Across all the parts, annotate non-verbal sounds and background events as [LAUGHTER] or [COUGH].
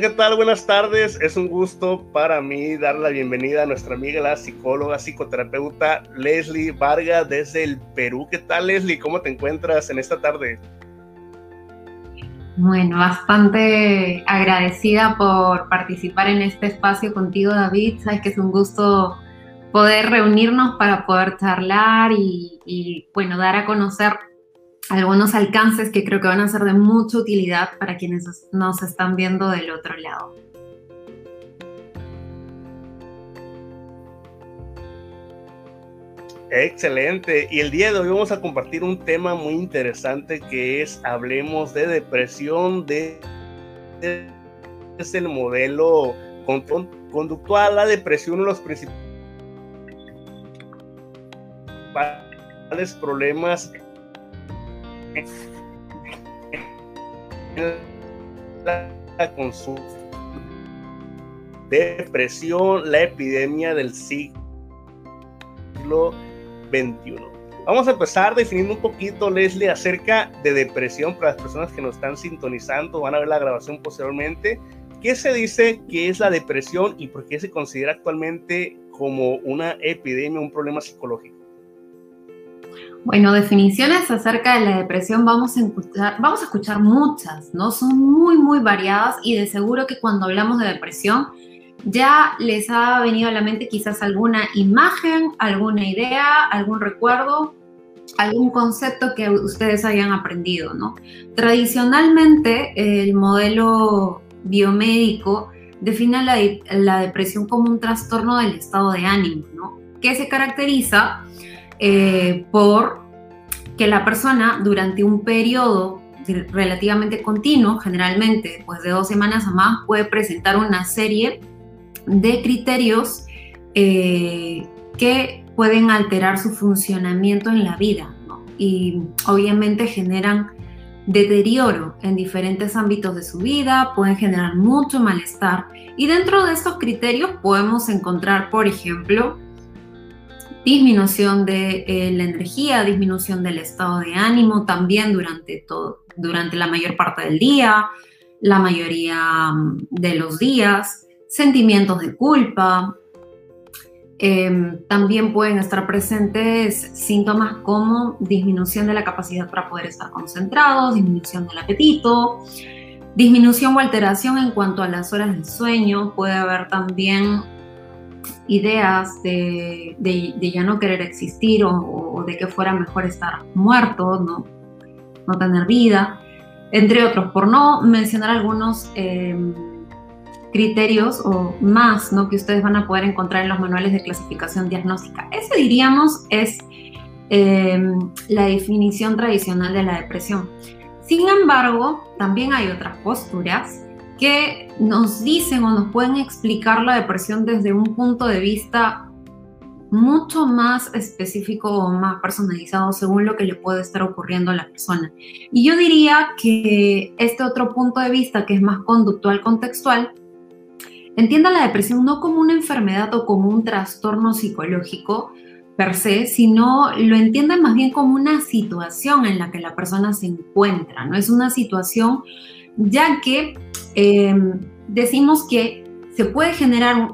¿qué tal? Buenas tardes. Es un gusto para mí dar la bienvenida a nuestra amiga, la psicóloga, psicoterapeuta Leslie Vargas desde el Perú. ¿Qué tal, Leslie? ¿Cómo te encuentras en esta tarde? Bueno, bastante agradecida por participar en este espacio contigo, David. Sabes que es un gusto poder reunirnos para poder charlar y, y bueno, dar a conocer algunos alcances que creo que van a ser de mucha utilidad para quienes nos están viendo del otro lado. Excelente. Y el día de hoy vamos a compartir un tema muy interesante que es hablemos de depresión, de, es el modelo conductual, la depresión, los principales problemas la consulta, depresión, la epidemia del siglo XXI. Vamos a empezar definiendo un poquito, Leslie, acerca de depresión para las personas que nos están sintonizando, van a ver la grabación posteriormente. ¿Qué se dice que es la depresión y por qué se considera actualmente como una epidemia, un problema psicológico? Bueno, definiciones acerca de la depresión vamos a escuchar, muchas, ¿no? Son muy, muy variadas y de seguro que cuando hablamos de depresión ya les ha venido a la mente quizás alguna imagen, alguna idea, algún recuerdo, algún concepto que ustedes hayan aprendido, ¿no? Tradicionalmente el modelo biomédico define la, la depresión como un trastorno del estado de ánimo, ¿no? Que se caracteriza eh, por que la persona durante un periodo relativamente continuo, generalmente pues de dos semanas a más, puede presentar una serie de criterios eh, que pueden alterar su funcionamiento en la vida y obviamente generan deterioro en diferentes ámbitos de su vida, pueden generar mucho malestar. Y dentro de estos criterios podemos encontrar, por ejemplo, disminución de eh, la energía, disminución del estado de ánimo también durante, todo, durante la mayor parte del día, la mayoría mm, de los días, sentimientos de culpa. Em, también pueden estar presentes síntomas como disminución de la capacidad para poder estar concentrados, disminución del apetito, disminución o alteración en cuanto a las horas de sueño. Puede haber también ideas de, ya no querer existir o, de que fuera mejor estar muerto, no, no tener vida, entre otros, por no mencionar algunos em, criterios o más ¿no? que ustedes van a poder encontrar en los manuales de clasificación diagnóstica. Ese diríamos es em, la definición tradicional de la depresión. Sin embargo, también hay otras posturas que nos dicen o nos pueden explicar la depresión desde un punto de vista mucho más específico o más personalizado según lo que le puede estar ocurriendo a la persona. Y yo diría que este otro punto de vista, que es más conductual, contextual, entienda la depresión no como una enfermedad o como un trastorno psicológico per se, sino lo entiende más bien como una situación en la que la persona se encuentra, ¿no? Es una situación ya que Em, decimos que se puede generar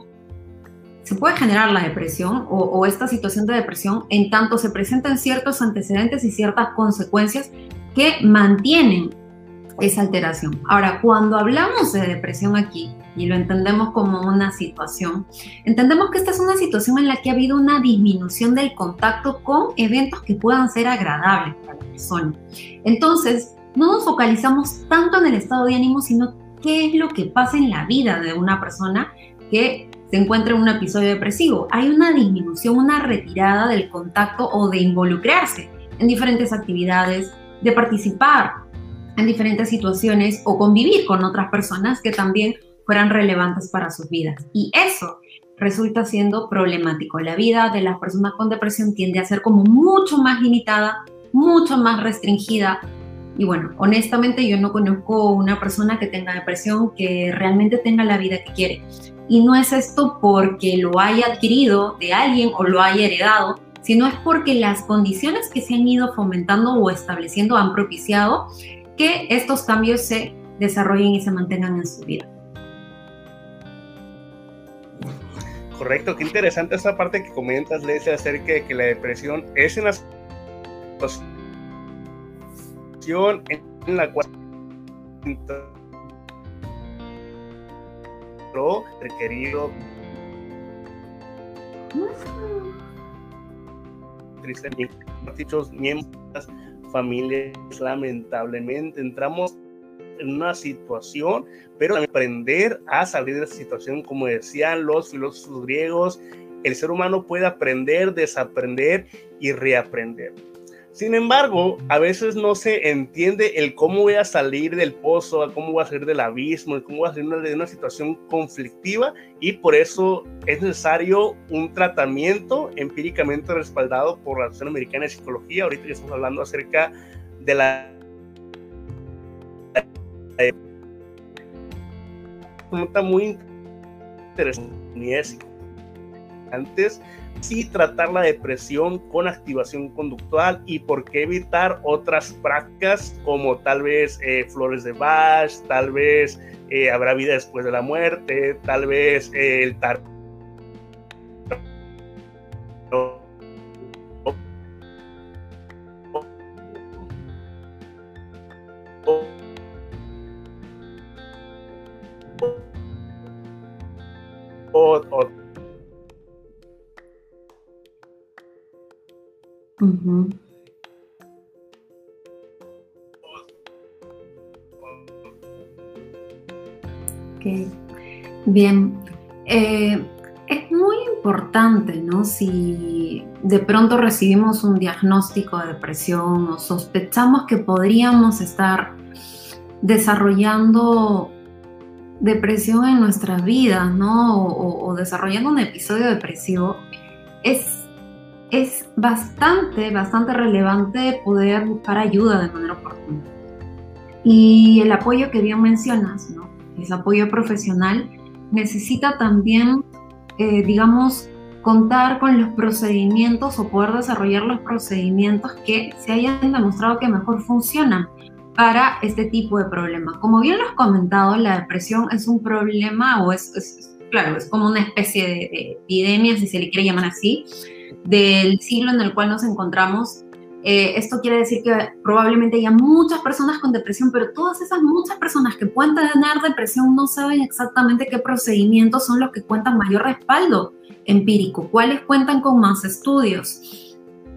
se puede generar la depresión o, esta situación de depresión en tanto se presentan ciertos antecedentes y ciertas consecuencias que mantienen esa alteración. Ahora, cuando hablamos de depresión aquí y lo entendemos como una situación, entendemos que esta es una situación en la que ha habido una disminución del contacto con eventos que puedan ser agradables para la persona. Entonces, no nos focalizamos tanto en el estado de ánimo, sino qué es lo que pasa en la vida de una persona que se encuentra en un episodio depresivo. Hay una disminución, una retirada del contacto o de involucrarse en diferentes actividades, de participar en diferentes situaciones o convivir con otras personas que también fueran relevantes para sus vidas. Y eso resulta siendo problemático. La vida de las personas con depresión tiende a ser como mucho más limitada, mucho más restringida, y bueno, honestamente yo no conozco una persona que tenga depresión que realmente tenga la vida que quiere. Y no es esto porque lo haya adquirido de alguien o lo haya heredado, sino es porque las condiciones que se han ido fomentando o estableciendo han propiciado que estos cambios se desarrollen y se mantengan en su vida. Correcto, qué interesante esa parte que comentas, Leslie, acerca de que la depresión es en las en la cual requerido dichos miembros familias lamentablemente entramos en una situación pero aprender a salir de esa situación como decían los filósofos griegos el ser humano puede aprender desaprender y reaprender sin embargo, a veces no se entiende el cómo voy a salir del pozo, cómo voy a salir del abismo, cómo voy a salir de una situación conflictiva y por eso es necesario un tratamiento empíricamente respaldado por la Asociación Americana de Psicología. Ahorita ya estamos hablando acerca de la está muy interesante antes sí tratar la depresión con activación conductual y por qué evitar otras prácticas como tal vez eh, flores de Bach, tal vez eh, habrá vida después de la muerte, tal vez eh, el tar Bien, eh, es muy importante, ¿no? Si de pronto recibimos un diagnóstico de depresión o sospechamos que podríamos estar desarrollando depresión en nuestras vidas, ¿no? O, desarrollando un episodio depresivo, es es bastante, bastante relevante poder buscar ayuda de manera oportuna. Y el apoyo que bien mencionas, ¿no? Es apoyo profesional, necesita también, eh, digamos, contar con los procedimientos o poder desarrollar los procedimientos que se hayan demostrado que mejor funcionan para este tipo de problemas. Como bien lo has comentado, la depresión es un problema o es, claro, es como una especie de epidemia, si se le quiere llamar así, del siglo en el cual nos encontramos. Eh, esto quiere decir que probablemente haya muchas personas con depresión, pero todas esas muchas personas que pueden tener depresión no saben exactamente qué procedimientos son los que cuentan mayor respaldo empírico, cuáles cuentan con más estudios.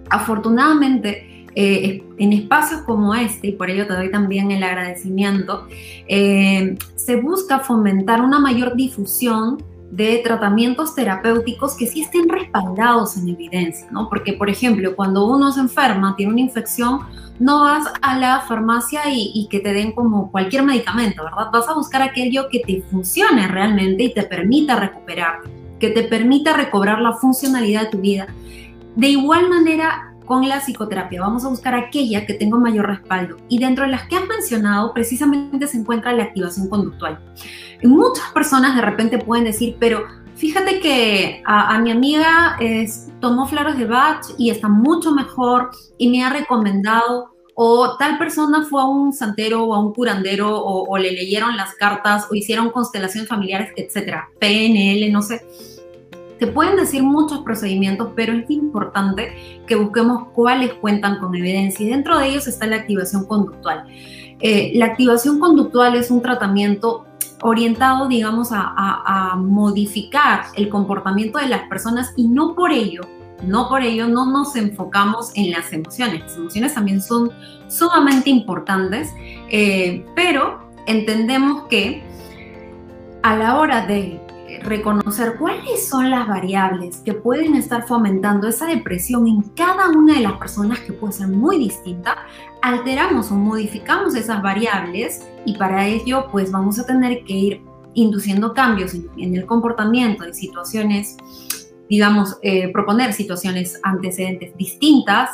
Afortunadamente, eh, en espacios como este, y por ello te doy también el agradecimiento, eh, se busca fomentar una mayor difusión de tratamientos terapéuticos que sí estén respaldados en evidencia, ¿no? Porque, por ejemplo, cuando uno se enferma, tiene una infección, no vas a la farmacia y, que te den como cualquier medicamento, ¿verdad? Vas a buscar aquello que te funcione realmente y te permita recuperar, que te permita recobrar la funcionalidad de tu vida. De igual manera, con la psicoterapia. Vamos a buscar aquella que tenga mayor respaldo. Y dentro de las que has mencionado, precisamente se encuentra la activación conductual. Muchas personas de repente pueden decir, pero fíjate que a, mi amiga tomó flores de Bach y está mucho mejor y me ha recomendado o tal persona fue a un santero o a un curandero o, o le leyeron las cartas o hicieron constelaciones familiares, etcétera, PNL, no sé te pueden decir muchos procedimientos, pero es importante que busquemos cuáles cuentan con evidencia y dentro de ellos está la activación conductual. Eh, la activación conductual es un tratamiento orientado, digamos, a, modificar el comportamiento de las personas y no por ello, no por ello no nos enfocamos en las emociones. Las emociones también son sumamente importantes, eh, pero entendemos que a la hora de reconocer cuáles son las variables que pueden estar fomentando esa depresión en cada una de las personas que puede ser muy distinta, alteramos o modificamos esas variables y para ello pues vamos a tener que ir induciendo cambios en, el comportamiento de situaciones, digamos, eh, proponer situaciones antecedentes distintas,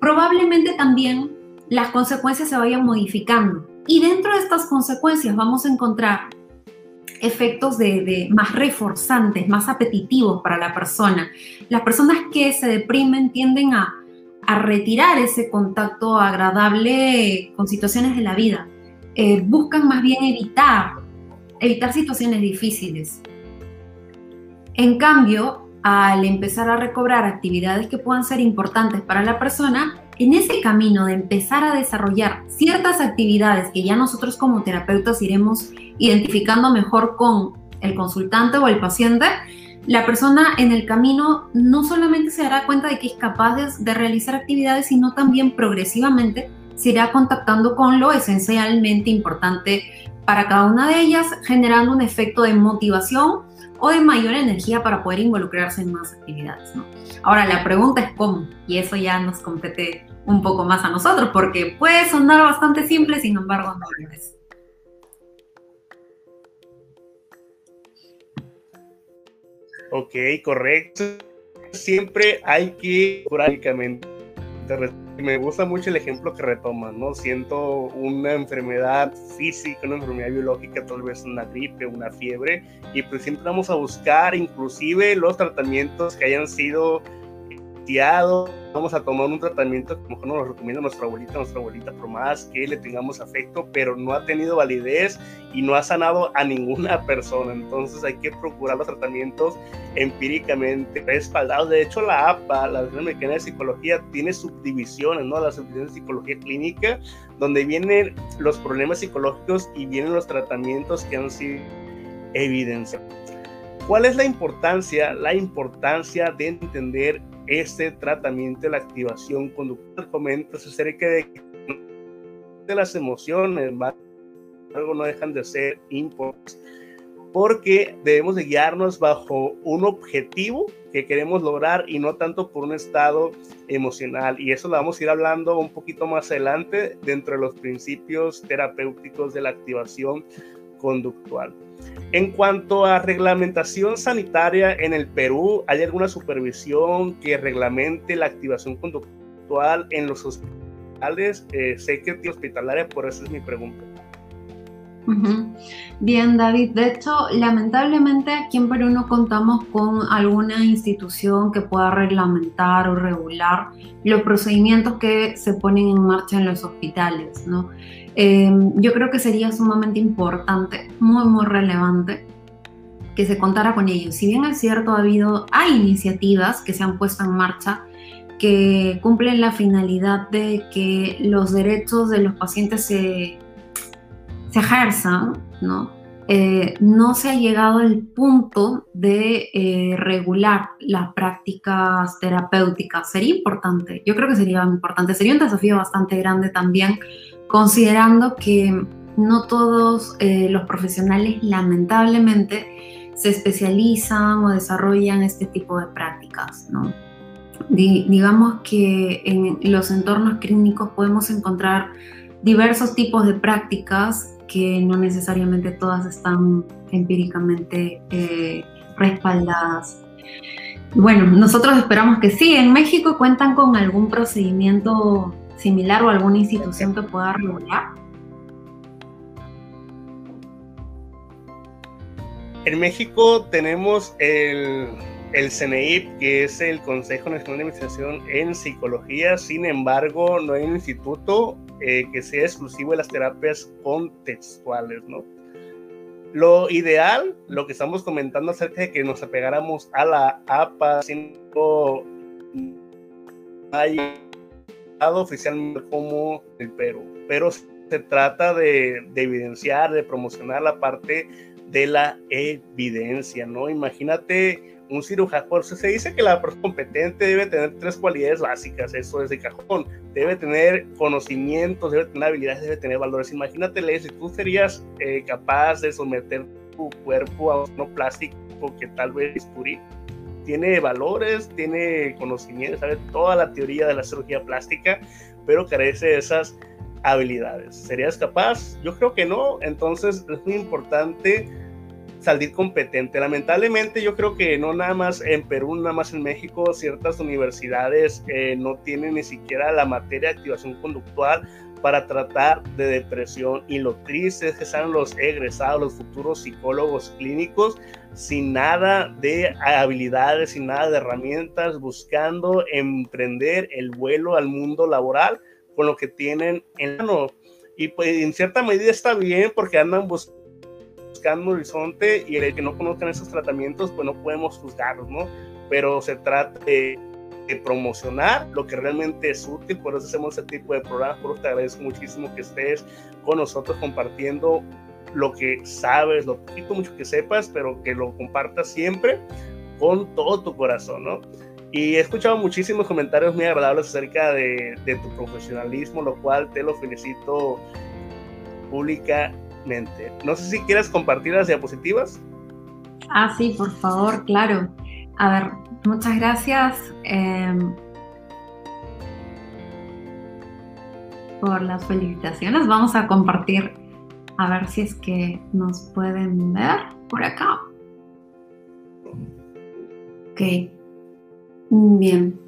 probablemente también las consecuencias se vayan modificando. Y dentro de estas consecuencias vamos a encontrar efectos de, más reforzantes, más apetitivos para la persona. Las personas que se deprimen tienden a, retirar ese contacto agradable con situaciones de la vida. Eh, buscan más bien evitar, evitar situaciones difíciles. En cambio, al empezar a recobrar actividades que puedan ser importantes para la persona, en ese camino de empezar a desarrollar ciertas actividades que ya nosotros como terapeutas iremos identificando mejor con el consultante o el paciente, la persona en el camino no solamente se dará cuenta de que es capaz de, realizar actividades, sino también progresivamente se irá contactando con lo esencialmente importante para cada una de ellas, generando un efecto de motivación o de mayor energía para poder involucrarse en más actividades. Ahora, la pregunta es cómo, y eso ya nos compete un poco más a nosotros, porque puede sonar bastante simple, sin embargo, no lo es. Ok, correcto. Siempre hay que prácticamente. Me gusta mucho el ejemplo que retoman, ¿no? Siento una enfermedad física, una enfermedad biológica, tal vez una gripe, una fiebre, y pues siempre vamos a buscar inclusive los tratamientos que hayan sido vamos a tomar un tratamiento que mejor nos lo recomienda nuestra abuelita, nuestra abuelita, por más que le tengamos afecto, pero no ha tenido validez y no ha sanado a ninguna [LAUGHS] persona. Entonces hay que procurar los tratamientos empíricamente respaldados. De hecho, la APA, la Asociación Americana de Psicología, tiene subdivisiones, ¿no? La subdivisión de psicología clínica, donde vienen los problemas psicológicos y vienen los tratamientos que han sido evidenciados. ¿Cuál es la importancia? La importancia de entender este tratamiento, la activación conductual. Comentas acerca de, de las emociones, algo no dejan de ser importantes, porque debemos de guiarnos bajo un objetivo que queremos lograr y no tanto por un estado emocional. Y eso lo vamos a ir hablando un poquito más adelante dentro de los principios terapéuticos de la activación conductual. En cuanto a reglamentación sanitaria en el Perú, ¿hay alguna supervisión que reglamente la activación conductual en los hospitales? Eh, sé que es hospitalaria, por eso es mi pregunta. Bien, David. De hecho, lamentablemente aquí en Perú no contamos con alguna institución que pueda reglamentar o regular los procedimientos que se ponen en marcha en los hospitales, ¿no? Em, yo creo que sería sumamente importante, muy, muy relevante que se contara con ellos. Si bien es cierto, ha habido, hay iniciativas que se han puesto en marcha que cumplen la finalidad de que los derechos de los pacientes se, se ejerzan, ¿no? Eh, no se ha llegado al punto de eh, regular las prácticas terapéuticas. Sería importante, yo creo que sería importante, sería un desafío bastante grande también considerando que no todos eh, los profesionales lamentablemente se especializan o desarrollan este tipo de prácticas, ¿no? digamos que en los entornos clínicos podemos encontrar diversos tipos de prácticas que no necesariamente todas están empíricamente eh, respaldadas. Bueno, nosotros esperamos que sí. En México cuentan con algún procedimiento similar o alguna institución que pueda regular? En México tenemos el, el CNEIP, que es el Consejo Nacional de Investigación en Psicología. Sin embargo, no hay un instituto eh, que sea exclusivo de las terapias contextuales, ¿no? Lo ideal, lo que estamos comentando acerca de que nos apegáramos a la APA, no hay oficialmente como el Perú, pero se trata de, evidenciar, de promocionar la parte de la evidencia, ¿no? Imagínate un cirujano, se dice que la persona competente debe tener tres cualidades básicas, eso es de cajón, debe tener conocimientos, debe tener habilidades, debe tener valores. Imagínate, si tú serías eh, capaz de someter tu cuerpo a un plástico que tal vez purí tiene valores, tiene conocimiento, sabe toda la teoría de la cirugía plástica, pero carece de esas habilidades. ¿Serías capaz? Yo creo que no, entonces es muy importante salir competente. Lamentablemente yo creo que no nada más en Perú, nada más en México, ciertas universidades eh, no tienen ni siquiera la materia de activación conductual para tratar de depresión y lo triste es que están los egresados, los futuros psicólogos clínicos sin nada de habilidades, sin nada de herramientas, buscando emprender el vuelo al mundo laboral con lo que tienen en mano. Y pues en cierta medida está bien porque andan buscando buscando horizonte y el que no conozcan esos tratamientos, pues no podemos juzgarlos, ¿no? Pero se trata de, promocionar lo que realmente es útil, por eso hacemos este tipo de programas, por eso te agradezco muchísimo que estés con nosotros compartiendo lo que sabes, lo poquito mucho que sepas, pero que lo compartas siempre con todo tu corazón, ¿no? Y he escuchado muchísimos comentarios muy agradables acerca de, de tu profesionalismo, lo cual te lo felicito públicamente. No sé si quieres compartir las diapositivas. Ah, sí, por favor, claro. A ver, muchas gracias em, por las felicitaciones. Vamos a compartir, a ver si es que nos pueden ver por acá. Ok, bien.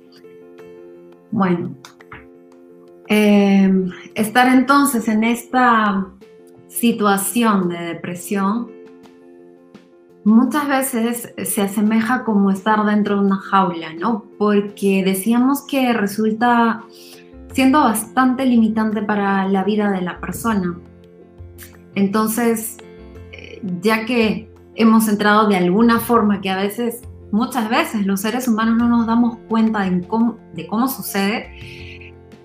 Bueno, em, estar entonces en esta situación de depresión muchas veces se asemeja como estar dentro de una jaula, ¿no? Porque decíamos que resulta siendo bastante limitante para la vida de la persona. Entonces, eh, ya que hemos entrado de alguna forma que a veces, muchas veces los seres humanos no nos damos cuenta de cómo, de cómo sucede,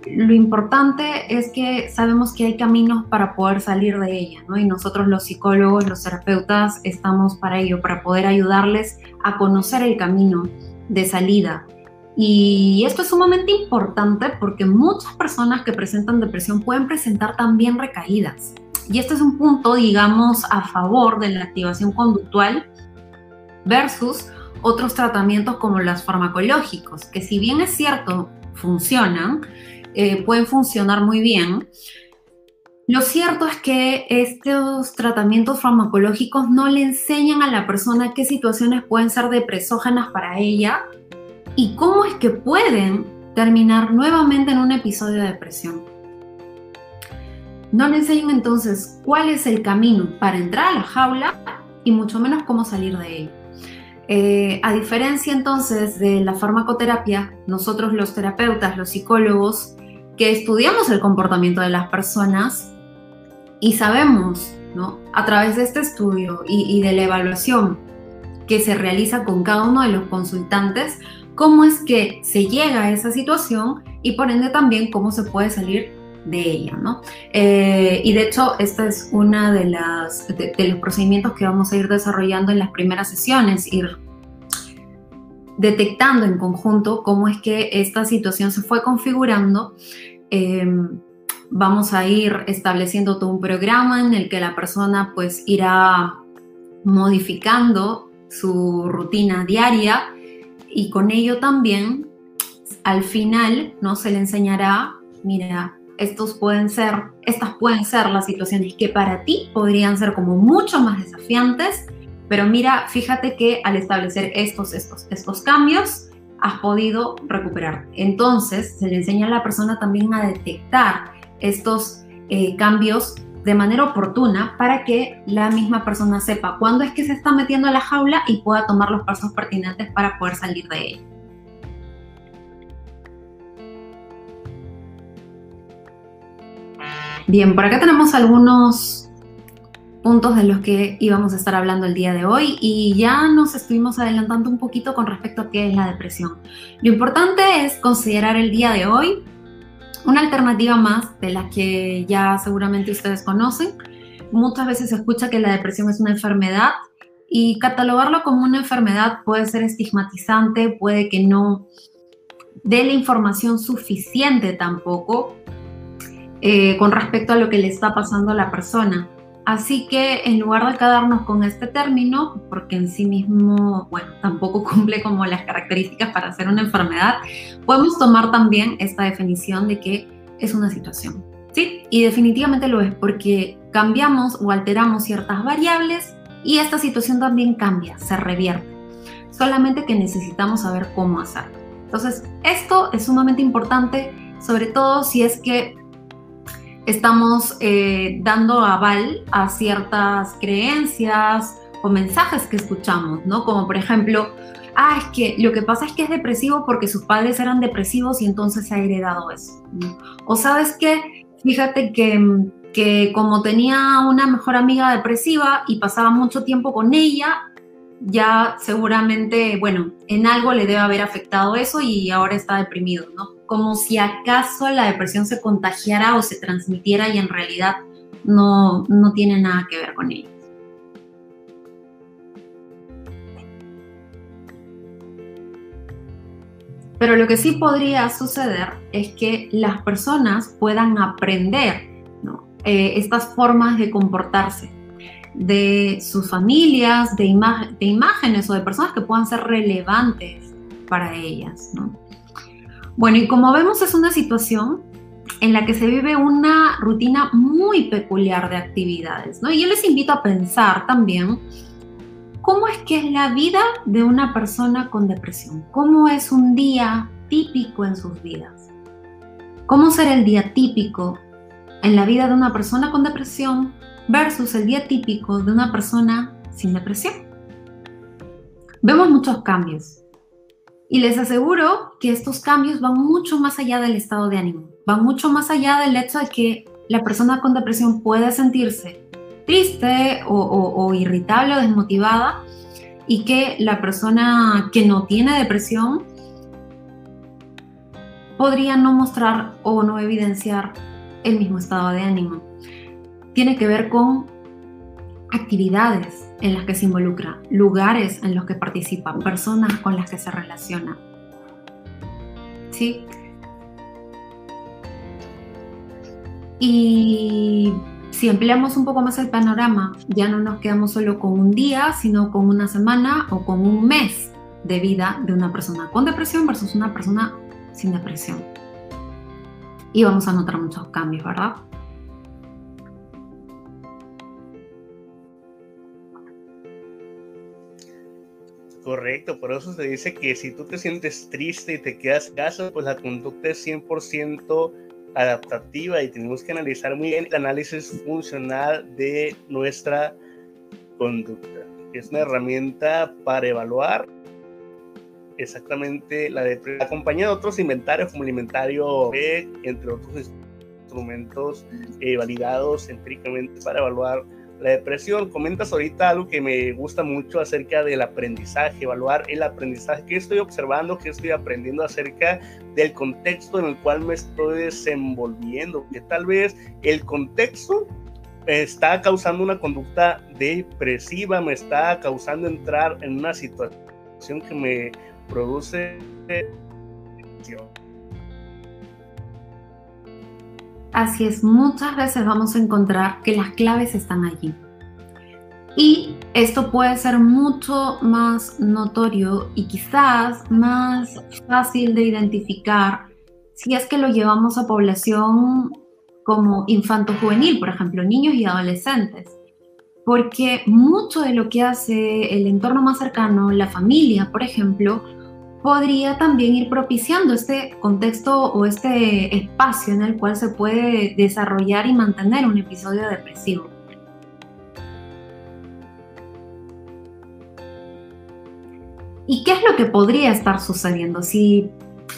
lo importante es que sabemos que hay caminos para poder salir de ella, ¿no? Y nosotros los psicólogos, los terapeutas, estamos para ello, para poder ayudarles a conocer el camino de salida. Y esto es sumamente importante porque muchas personas que presentan depresión pueden presentar también recaídas. Y este es un punto, digamos, a favor de la activación conductual versus otros tratamientos como los farmacológicos, que si bien es cierto, funcionan, eh, pueden funcionar muy bien. Lo cierto es que estos tratamientos farmacológicos no le enseñan a la persona qué situaciones pueden ser depresógenas para ella y cómo es que pueden terminar nuevamente en un episodio de depresión. No le enseñan entonces cuál es el camino para entrar a la jaula y mucho menos cómo salir de ella. Eh, a diferencia entonces de la farmacoterapia, nosotros los terapeutas, los psicólogos, estudiamos el comportamiento de las personas y sabemos, ¿no? A través de este estudio y, de la evaluación que se realiza con cada uno de los consultantes, cómo es que se llega a esa situación y por ende también cómo se puede salir de ella, ¿no? Eh, y de hecho, este es uno de, las, de, los procedimientos que vamos a ir desarrollando en las primeras sesiones, ir detectando en conjunto cómo es que esta situación se fue configurando. Em, vamos a ir estableciendo todo un programa en el que la persona pues irá modificando su rutina diaria y con ello también al final no se le enseñará, mira, estos pueden ser, estas pueden ser las situaciones que para ti podrían ser como mucho más desafiantes pero mira, fíjate que al establecer estos, estos, estos cambios, has podido recuperar. Entonces, se le enseña a la persona también a detectar estos eh, cambios de manera oportuna para que la misma persona sepa cuándo es que se está metiendo a la jaula y pueda tomar los pasos pertinentes para poder salir de ella. Bien, por acá tenemos algunos puntos de los que íbamos a estar hablando el día de hoy y ya nos estuvimos adelantando un poquito con respecto a qué es la depresión. Lo importante es considerar el día de hoy una alternativa más de la que ya seguramente ustedes conocen. Muchas veces se escucha que la depresión es una enfermedad y catalogarlo como una enfermedad puede ser estigmatizante, puede que no dé la información suficiente tampoco eh, con respecto a lo que le está pasando a la persona. Así que en lugar de quedarnos con este término, porque en sí mismo, bueno, [LAUGHS] tampoco cumple como las características para ser una enfermedad, podemos tomar también esta definición de que es una situación. ¿Sí? Y definitivamente lo es porque cambiamos o alteramos ciertas variables y esta situación también cambia, se revierte. Solamente que necesitamos saber cómo hacerlo. Entonces, esto es sumamente importante, sobre todo si es que estamos eh, dando aval a ciertas creencias o mensajes que escuchamos, ¿no? Como por ejemplo, ah, es que lo que pasa es que es depresivo porque sus padres eran depresivos y entonces ha heredado eso. O sabes que, fíjate que que como tenía una mejor amiga depresiva y pasaba mucho tiempo con ella, ya seguramente, bueno, en algo le debe haber afectado eso y ahora está deprimido, ¿no? Como si acaso la depresión se contagiara o se transmitiera y en realidad no, no tiene nada que ver con ello. Pero lo que sí podría suceder es que las personas puedan aprender eh, estas formas de comportarse de sus familias, de, de, imágenes o de personas que puedan ser relevantes para ellas. Bueno, y como vemos es una situación en la que se vive una rutina muy peculiar de actividades. ¿no? Y yo les invito a pensar también cómo es que es la vida de una persona con depresión, cómo es un día típico en sus vidas, cómo será el día típico en la vida de una persona con depresión versus el día típico de una persona sin depresión. Vemos muchos cambios y les aseguro que estos cambios van mucho más allá del estado de ánimo, van mucho más allá del hecho de que la persona con depresión puede sentirse triste o, irritable o desmotivada y que la persona que no tiene depresión podría no mostrar o no evidenciar el mismo estado de ánimo. Tiene que ver con actividades en las que se involucra, lugares en los que participa, personas con las que se relaciona. ¿Sí? Y si empleamos un poco más el panorama, ya no nos quedamos solo con un día, sino con una semana o con un mes de vida de una persona con depresión versus una persona sin depresión y vamos a notar muchos cambios, ¿verdad? Correcto, por eso se dice que si tú te sientes triste y te quedas en pues la conducta es 100% adaptativa y tenemos que analizar muy bien el análisis funcional de nuestra conducta. Es una herramienta para evaluar exactamente la de acompañada de otros inventarios como el inventario B, entre otros instrumentos eh, validados empíricamente para evaluar la depresión. Comentas ahorita algo que me gusta mucho acerca del aprendizaje, evaluar el aprendizaje, qué estoy observando, qué estoy aprendiendo acerca del contexto en el cual me estoy desenvolviendo, que tal vez el contexto está causando una conducta depresiva, me está causando entrar en una situación que me produce Así es, muchas veces vamos a encontrar que las claves están allí. Y esto puede ser mucho más notorio y quizás más fácil de identificar si es que lo llevamos a población como infanto-juvenil, por ejemplo, niños y adolescentes porque mucho de lo que hace el entorno más cercano, la familia, por ejemplo, podría también ir propiciando este contexto o este espacio en el cual se puede desarrollar y mantener un episodio depresivo. ¿Y qué es lo que podría estar sucediendo si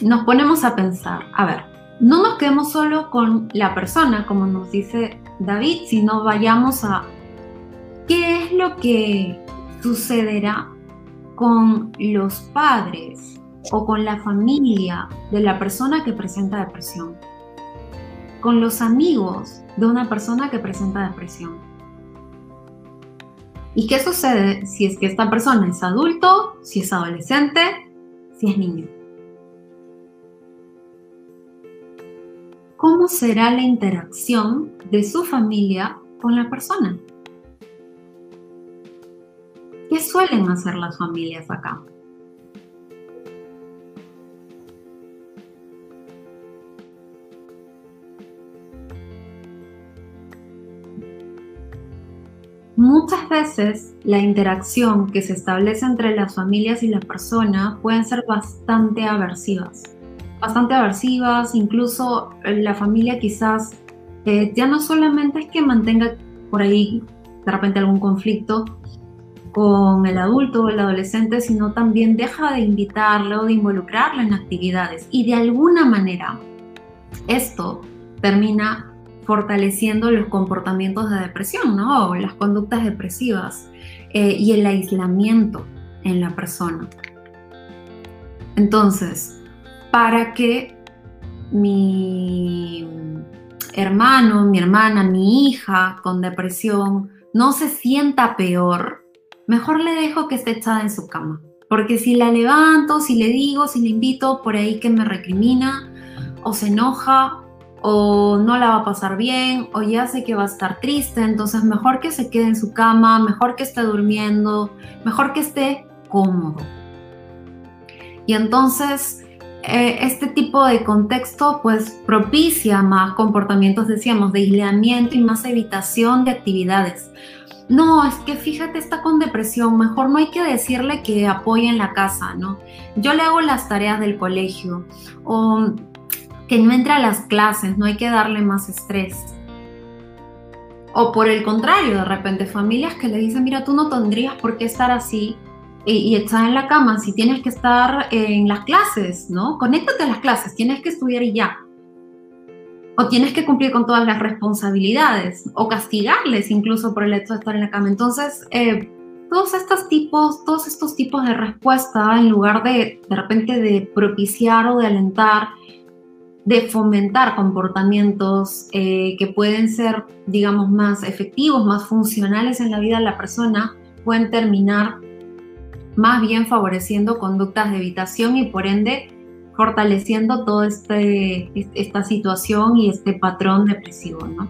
nos ponemos a pensar? A ver, no nos quedemos solo con la persona, como nos dice David, sino vayamos a qué es lo que sucederá con los padres o con la familia de la persona que presenta depresión, con los amigos de una persona que presenta depresión. ¿Y qué sucede si es que esta persona es adulto, si es adolescente, si es niño? ¿Cómo será la interacción de su familia con la persona? ¿Qué suelen hacer las familias acá? Muchas veces la interacción que se establece entre las familias y la persona pueden ser bastante aversivas. Bastante aversivas, incluso la familia quizás eh, ya no solamente es que mantenga por ahí de repente algún conflicto, con el adulto o el adolescente, sino también deja de invitarlo, de involucrarlo en actividades. Y de alguna manera, esto termina fortaleciendo los comportamientos de depresión, ¿no? O las conductas depresivas eh, y el aislamiento en la persona. Entonces, para que mi hermano, mi hermana, mi hija con depresión no se sienta peor, mejor le dejo que esté echada en su cama. Porque si la levanto, si le digo, si le invito por ahí que me recrimina o se enoja o no la va a pasar bien o ya sé que va a estar triste, entonces mejor que se quede en su cama, mejor que esté durmiendo, mejor que esté cómodo. Y entonces eh, este tipo de contexto pues propicia más comportamientos, decíamos, de aislamiento y más evitación de actividades. No, es que fíjate, está con depresión, mejor no hay que decirle que apoye en la casa, ¿no? Yo le hago las tareas del colegio o que no entre a las clases, no hay que darle más estrés. O por el contrario, de repente familias que le dicen, mira, tú no tendrías por qué estar así, y, estar en la cama, si tienes que estar en las clases, ¿no? Conéctate a las clases, tienes que estudiar y ya. O tienes que cumplir con todas las responsabilidades, o castigarles incluso por el hecho de estar en la cama. Entonces, eh, todos estos tipos, todos estos tipos de respuesta, en lugar de de repente de propiciar o de alentar, de fomentar comportamientos eh, que pueden ser, digamos, más efectivos, más funcionales en la vida de la persona, pueden terminar más bien favoreciendo conductas de evitación y por ende fortaleciendo toda este, esta situación y este patrón depresivo, ¿no?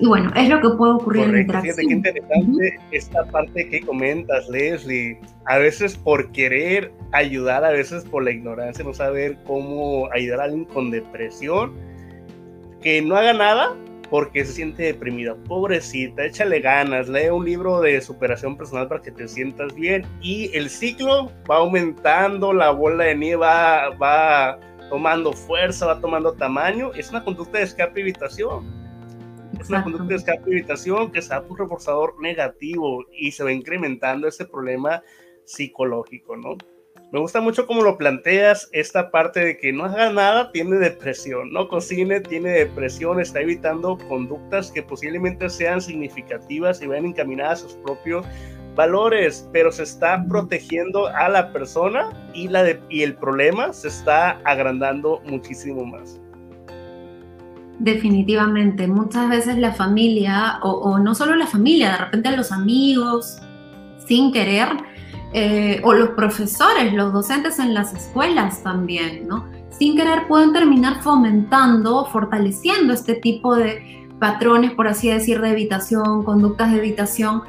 Y bueno, es lo que puede ocurrir en la interacción. qué interesante esta parte que comentas, Leslie. A veces por querer ayudar, a veces por la ignorancia, no saber cómo ayudar a alguien con depresión, que no haga nada, porque se siente deprimida. Pobrecita, échale ganas, lee un libro de superación personal para que te sientas bien y el ciclo va aumentando, la bola de nieve va, tomando fuerza, va tomando tamaño. Es una conducta de escape y evitación. Es una conducta de escape y evitación que da un reforzador negativo y se va incrementando ese problema psicológico, ¿no? Me gusta mucho cómo lo planteas, esta parte de que no haga nada, tiene depresión, no cocine, tiene depresión, está evitando conductas que posiblemente sean significativas y vayan encaminadas a sus propios valores, pero se está protegiendo a la persona y, la y el problema se está agrandando muchísimo más. Definitivamente, muchas veces la familia, o, o no solo la familia, de repente los amigos, sin querer, eh, o los profesores, los docentes en las escuelas también, ¿no? Sin querer pueden terminar fomentando, fortaleciendo este tipo de patrones, por así decir, de evitación, conductas de evitación,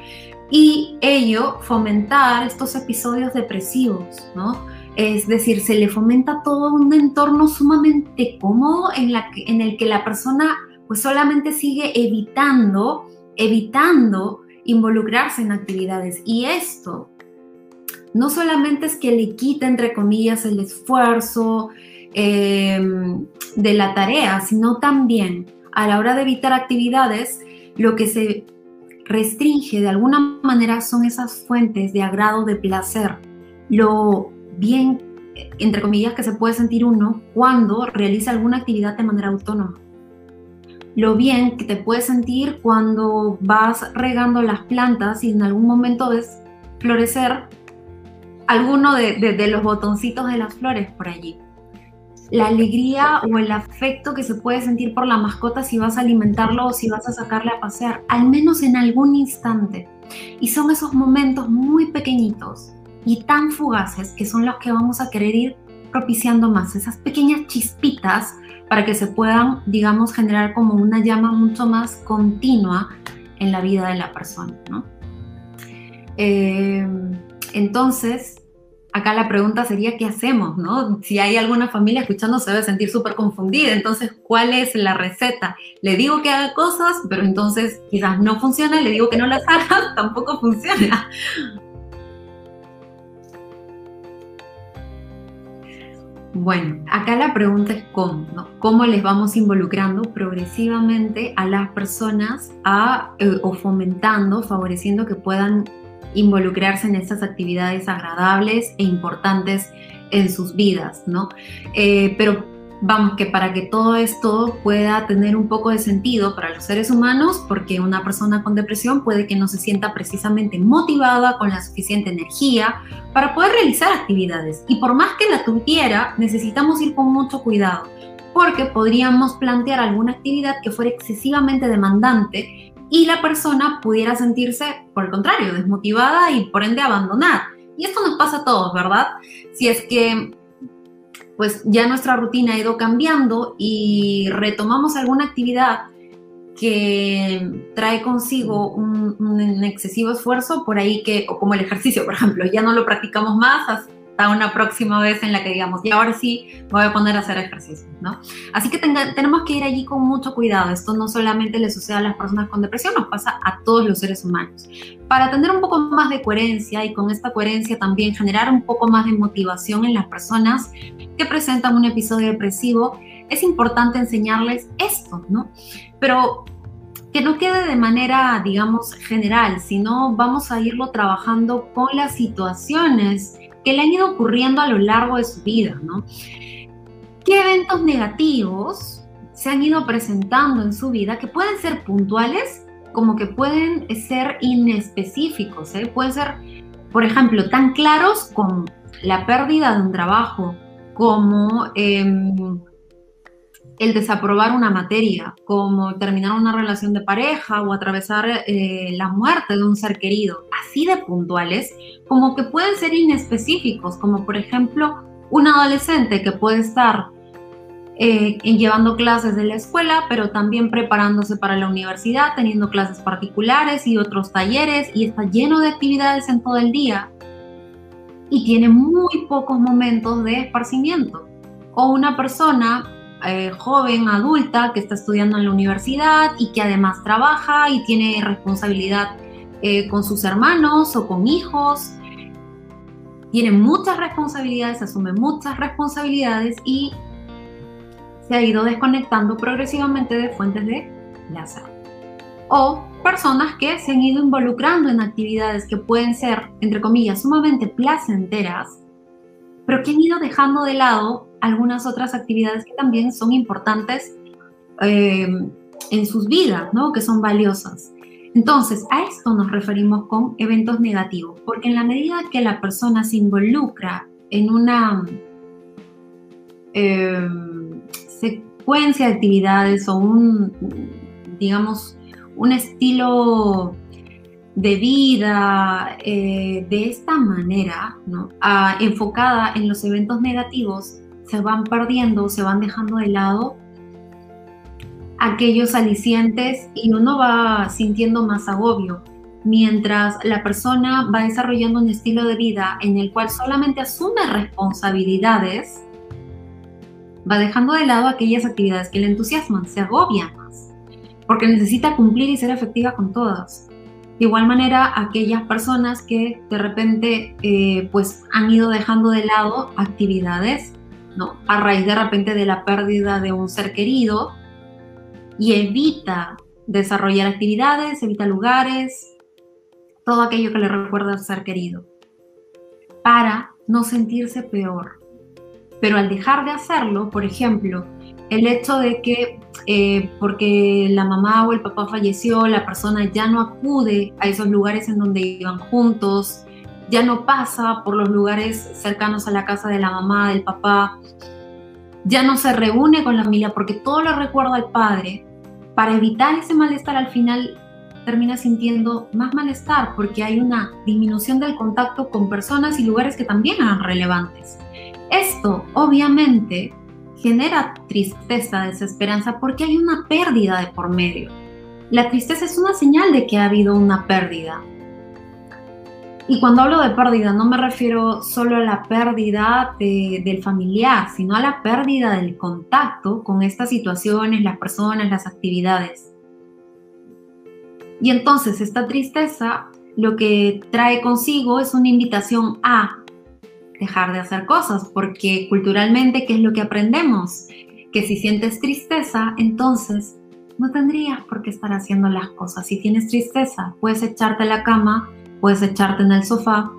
y ello fomentar estos episodios depresivos, ¿no? Es decir, se le fomenta todo un entorno sumamente cómodo en, la en el que la persona pues solamente sigue evitando, evitando involucrarse en actividades. Y esto no solamente es que le quita, entre comillas, el esfuerzo em, de la tarea, sino también a la hora de evitar actividades, lo que se restringe de alguna manera son esas fuentes de agrado, de placer, lo bien, entre comillas, que se puede sentir uno cuando realiza alguna actividad de manera autónoma. Lo bien que te puedes sentir cuando vas regando las plantas y en algún momento ves florecer alguno de, los botoncitos de las flores por allí. La alegría o el afecto que se puede sentir por la mascota si vas a alimentarlo o si vas a sacarle a pasear, al menos en algún instante. Y son esos momentos muy pequeñitos y tan fugaces que son los que vamos a querer ir propiciando más, esas pequeñas chispitas para que se puedan, digamos, generar como una llama mucho más continua en la vida de la persona. Eh, entonces, acá la pregunta sería, ¿qué hacemos? ¿no? Si hay alguna familia escuchando, se debe sentir súper confundida. Entonces, ¿cuál es la receta? Le digo que haga cosas, pero entonces quizás no funciona, le digo que no las haga, [LAUGHS] tampoco funciona. Bueno, acá la pregunta es cómo, ¿no? ¿Cómo les vamos involucrando progresivamente a las personas eh, o fomentando, favoreciendo que puedan involucrarse en estas actividades agradables e importantes en sus vidas, ¿no? Eh, pero vamos, que para que todo esto pueda tener un poco de sentido para los seres humanos, porque una persona con depresión puede que no se sienta precisamente motivada con la suficiente energía para poder realizar actividades. Y por más que la tuviera, necesitamos ir con mucho cuidado, porque podríamos plantear alguna actividad que fuera excesivamente demandante y la persona pudiera sentirse, por el contrario, desmotivada y por ende abandonar. Y esto nos pasa a todos, ¿verdad? Si es que pues ya nuestra rutina ha ido cambiando y retomamos alguna actividad que trae consigo un, excesivo esfuerzo, por ahí que, o como el ejercicio, por ejemplo, ya no lo practicamos más una próxima vez en la que digamos, y ahora sí voy a poner a hacer ejercicio, ¿no? Así que tenemos que ir allí con mucho cuidado. Esto no solamente le sucede a las personas con depresión, nos pasa a todos los seres humanos. Para tener un poco más de coherencia y con esta coherencia también generar un poco más de motivación en las personas que presentan un episodio depresivo, es importante enseñarles esto, ¿no? Pero que no quede de manera, digamos, general, sino vamos a irlo trabajando con las situaciones que le han ido ocurriendo a lo largo de su vida, ¿no? ¿Qué eventos negativos se han ido presentando en su vida que pueden ser puntuales como que pueden ser inespecíficos? ¿eh? Pueden ser, por ejemplo, tan claros como la pérdida de un trabajo, como em, el desaprobar una materia, como terminar una relación de pareja o atravesar eh, la muerte de un ser querido, así de puntuales, como que pueden ser inespecíficos, como por ejemplo un adolescente que puede estar eh, llevando clases de la escuela, pero también preparándose para la universidad, teniendo clases particulares y otros talleres, y está lleno de actividades en todo el día, y tiene muy pocos momentos de esparcimiento. O una persona eh, joven, adulta, que está estudiando en la universidad y que además trabaja y tiene responsabilidad eh, con sus hermanos o con hijos. Tiene muchas responsabilidades, asume muchas responsabilidades y se ha ido desconectando progresivamente de fuentes de placer. O personas que se han ido involucrando en actividades que pueden ser, entre comillas, sumamente placenteras, pero que han ido dejando de lado algunas otras actividades que también son importantes eh, en sus vidas, ¿no? que son valiosas. Entonces, a esto nos referimos con eventos negativos, porque en la medida que la persona se involucra en una eh, secuencia de actividades o un, digamos, un estilo de vida eh, de esta manera, ¿no? Ah, enfocada en los eventos negativos, se van perdiendo, se van dejando de lado aquellos alicientes y uno va sintiendo más agobio, mientras la persona va desarrollando un estilo de vida en el cual solamente asume responsabilidades, va dejando de lado aquellas actividades que le entusiasman, se agobia más, porque necesita cumplir y ser efectiva con todas. De igual manera, aquellas personas que de repente eh, pues han ido dejando de lado actividades ¿no? A raíz de repente de la pérdida de un ser querido y evita desarrollar actividades, evita lugares, todo aquello que le recuerda al ser querido, para no sentirse peor. Pero al dejar de hacerlo, por ejemplo, el hecho de que eh, porque la mamá o el papá falleció, la persona ya no acude a esos lugares en donde iban juntos, ya no pasa por los lugares cercanos a la casa de la mamá, del papá, ya no se reúne con la familia porque todo lo recuerda al padre, para evitar ese malestar al final termina sintiendo más malestar porque hay una disminución del contacto con personas y lugares que también eran relevantes. Esto obviamente genera tristeza, desesperanza porque hay una pérdida de por medio. La tristeza es una señal de que ha habido una pérdida, y cuando hablo de pérdida, no me refiero solo a la pérdida del familiar, sino a la pérdida del contacto con estas situaciones, las personas, las actividades. Y entonces esta tristeza lo que trae consigo es una invitación a dejar de hacer cosas, porque culturalmente, ¿qué es lo que aprendemos? Que si sientes tristeza, entonces no tendrías por qué estar haciendo las cosas. Si tienes tristeza, puedes echarte a la cama puedes echarte en el sofá,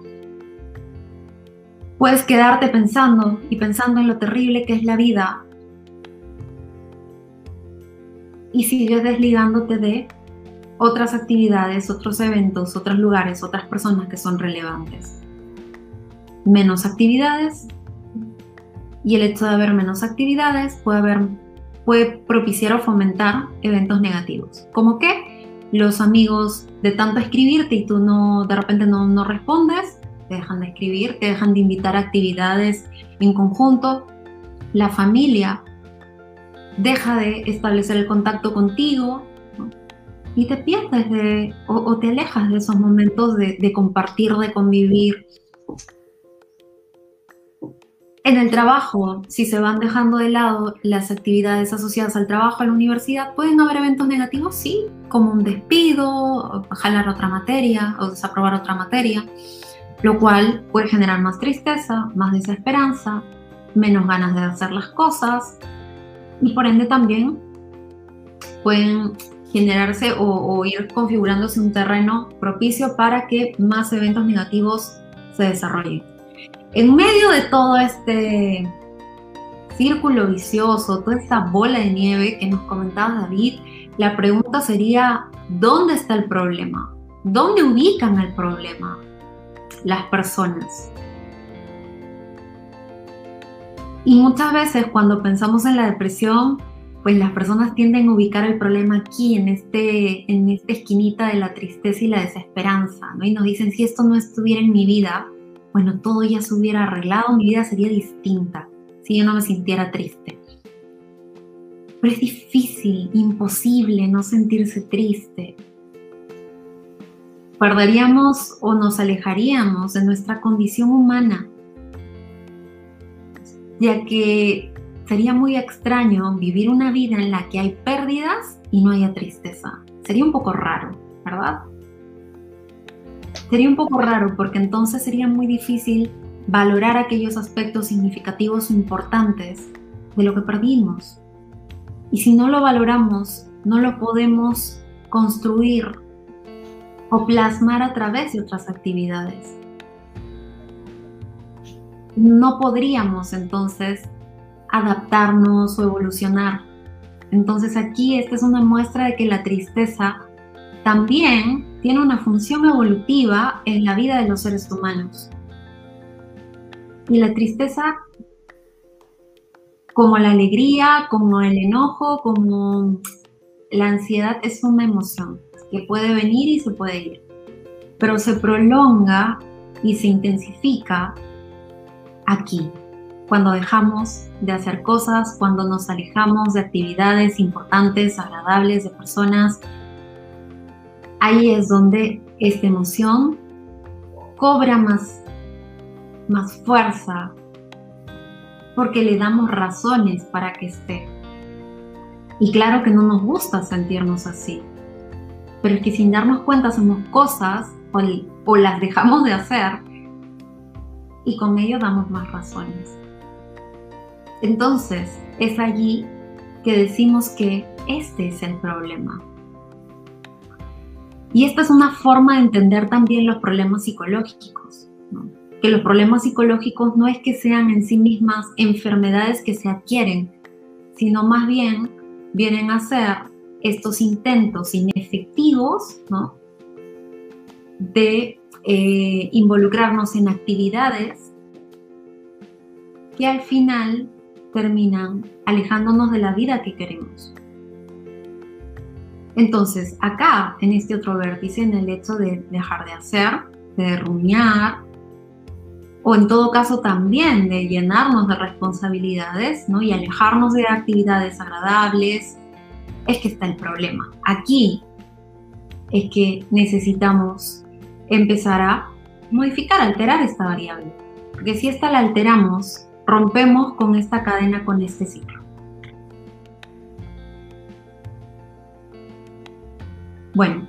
puedes quedarte pensando y pensando en lo terrible que es la vida y sigues desligándote de otras actividades, otros eventos, otros lugares, otras personas que son relevantes. Menos actividades y el hecho de haber menos actividades puede, haber, puede propiciar o fomentar eventos negativos. Como que los amigos de tanto escribirte y tú no de repente no, no respondes, te dejan de escribir, te dejan de invitar a actividades en conjunto. La familia deja de establecer el contacto contigo y te pierdes de, o, te alejas de esos momentos de, de compartir, de convivir. En el trabajo, si se van dejando de lado las actividades asociadas al trabajo, a la universidad, ¿pueden haber eventos negativos? Sí, como un despido, jalar otra materia o desaprobar otra materia, lo cual puede generar más tristeza, más desesperanza, menos ganas de hacer las cosas, y por ende también pueden generarse o, ir configurándose un terreno propicio para que más eventos negativos se desarrollen. En medio de todo este círculo vicioso, toda esta bola de nieve que nos comentaba David, la pregunta sería, ¿dónde está el problema? ¿Dónde ubican el problema las personas? Y muchas veces cuando pensamos en la depresión, pues las personas tienden a ubicar el problema aquí, en, este, en esta esquinita de la tristeza y la desesperanza, ¿no? Y nos dicen, si esto no estuviera en mi vida, bueno, todo ya se hubiera arreglado, mi vida sería distinta, si yo no me sintiera triste. Pero es difícil, imposible no sentirse triste. Perderíamos o nos alejaríamos de nuestra condición humana ya que sería muy extraño vivir una vida en la que hay pérdidas y no haya tristeza. Sería un poco raro, ¿verdad? Sería un poco raro porque entonces sería muy difícil valorar aquellos aspectos significativos importantes de lo que perdimos. Y si no lo valoramos, no lo podemos construir o plasmar a través de otras actividades no podríamos entonces adaptarnos o evolucionar. Entonces aquí esta es una muestra de que la tristeza también tiene una función evolutiva en la vida de los seres humanos. Y la tristeza, como la alegría, como el enojo, como la ansiedad, es una emoción que puede venir y se puede ir, pero se prolonga y se intensifica aquí, cuando dejamos de hacer cosas, cuando nos alejamos de actividades importantes, agradables, de personas. Ahí es donde esta emoción cobra más, más fuerza, porque le damos razones para que esté. Y claro que no nos gusta sentirnos así, pero es que sin darnos cuenta hacemos cosas o, o las dejamos de hacer y con ello damos más razones. Entonces, es allí que decimos que este es el problema. Y esta es una forma de entender también los problemas psicológicos. Que los problemas psicológicos no es que sean en sí mismas enfermedades que se adquieren, sino más bien vienen a ser estos intentos inefectivos de eh, involucrarnos en actividades que al final terminan alejándonos de la vida que queremos. Entonces, acá, en este otro vértice, en el hecho de dejar de hacer, de rumiar, o en todo caso también de llenarnos de responsabilidades ¿no? y alejarnos de actividades agradables, es que está el problema. Aquí es que necesitamos empezar a modificar, alterar esta variable. Porque si esta la alteramos, rompemos con esta cadena, con este ciclo. Bueno,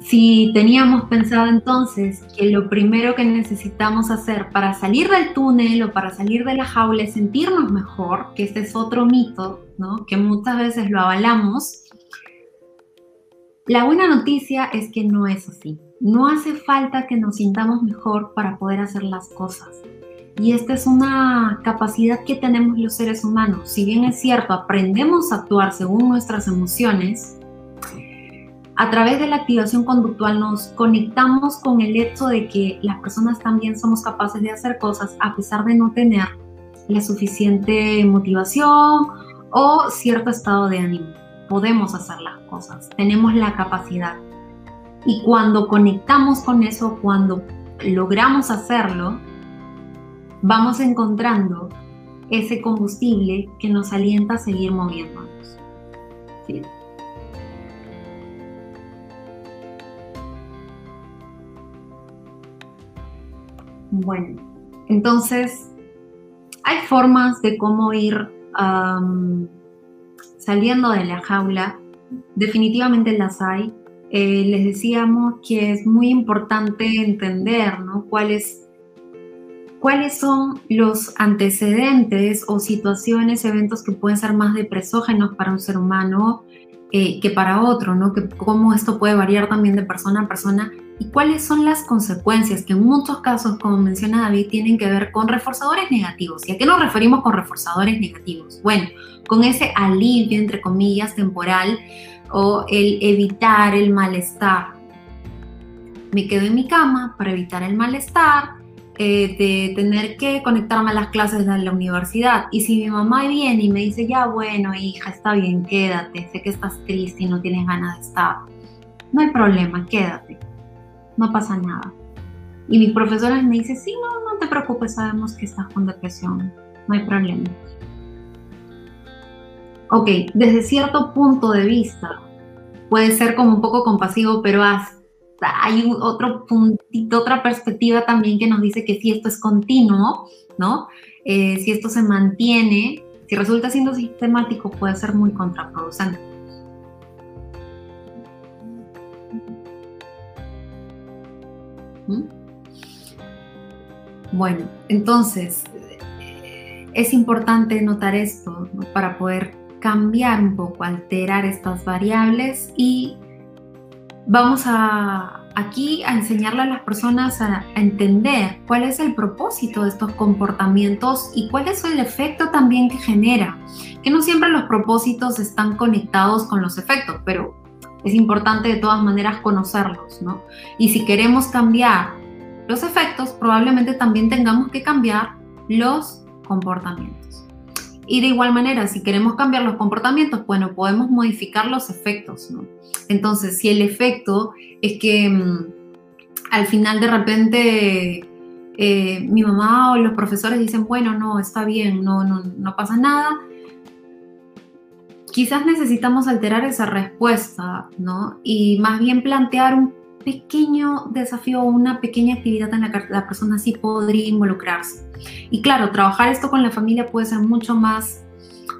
si teníamos pensado entonces que lo primero que necesitamos hacer para salir del túnel o para salir de la jaula es sentirnos mejor, que este es otro mito, ¿no? que muchas veces lo avalamos, la buena noticia es que no es así. No hace falta que nos sintamos mejor para poder hacer las cosas. Y esta es una capacidad que tenemos los seres humanos. Si bien es cierto, aprendemos a actuar según nuestras emociones, a través de la activación conductual nos conectamos con el hecho de que las personas también somos capaces de hacer cosas a pesar de no tener la suficiente motivación o cierto estado de ánimo. Podemos hacer las cosas, tenemos la capacidad. Y cuando conectamos con eso, cuando logramos hacerlo, vamos encontrando ese combustible que nos alienta a seguir moviéndonos. ¿Sí? Bueno, entonces hay formas de cómo ir saliendo de la jaula. Definitivamente las hay. Eh, les decíamos que es muy importante entender ¿no? cuáles, cuáles son los antecedentes o situaciones, eventos que pueden ser más depresógenos para un ser humano eh, que para otro, ¿no? que cómo esto puede variar también de persona a persona y cuáles son las consecuencias que en muchos casos, como menciona David, tienen que ver con reforzadores negativos. ¿Y a qué nos referimos con reforzadores negativos? Bueno, con ese alivio, entre comillas, temporal o el evitar el malestar. Me quedo en mi cama para evitar el malestar eh, de tener que conectarme a las clases de la universidad. Y si mi mamá viene y me dice, ya bueno, hija, está bien, quédate, sé que estás triste y no tienes ganas de estar, no hay problema, quédate no pasa nada. Y mis profesores me dicen, sí, no, no te preocupes, sabemos que estás con depresión, no hay problema. Ok, desde cierto punto de vista, puede ser como un poco compasivo, pero hay otro puntito, otra perspectiva también que nos dice que si esto es continuo, ¿no? Eh, si esto se mantiene, si resulta siendo sistemático, puede ser muy contraproducente. Bueno, entonces es importante notar esto para poder cambiar un poco, alterar estas variables y vamos a aquí a enseñarle a las personas a, entender cuál es el propósito de estos comportamientos y cuál es el efecto también que genera. Que no siempre los propósitos están conectados con los efectos, pero es importante de todas maneras conocerlos, ¿no? Y si queremos cambiar los efectos, probablemente también tengamos que cambiar los comportamientos. Y de igual manera, si queremos cambiar los comportamientos, bueno, podemos modificar los efectos. Entonces, si el efecto es que mm, al final de repente eh, mi mamá o los profesores dicen, bueno, no, está bien, no, no, no pasa nada, quizás necesitamos alterar esa respuesta, ¿no? Y más bien plantear un pequeño desafío o una pequeña actividad en la que la persona sí podría involucrarse. Y claro, trabajar esto con la familia puede ser mucho más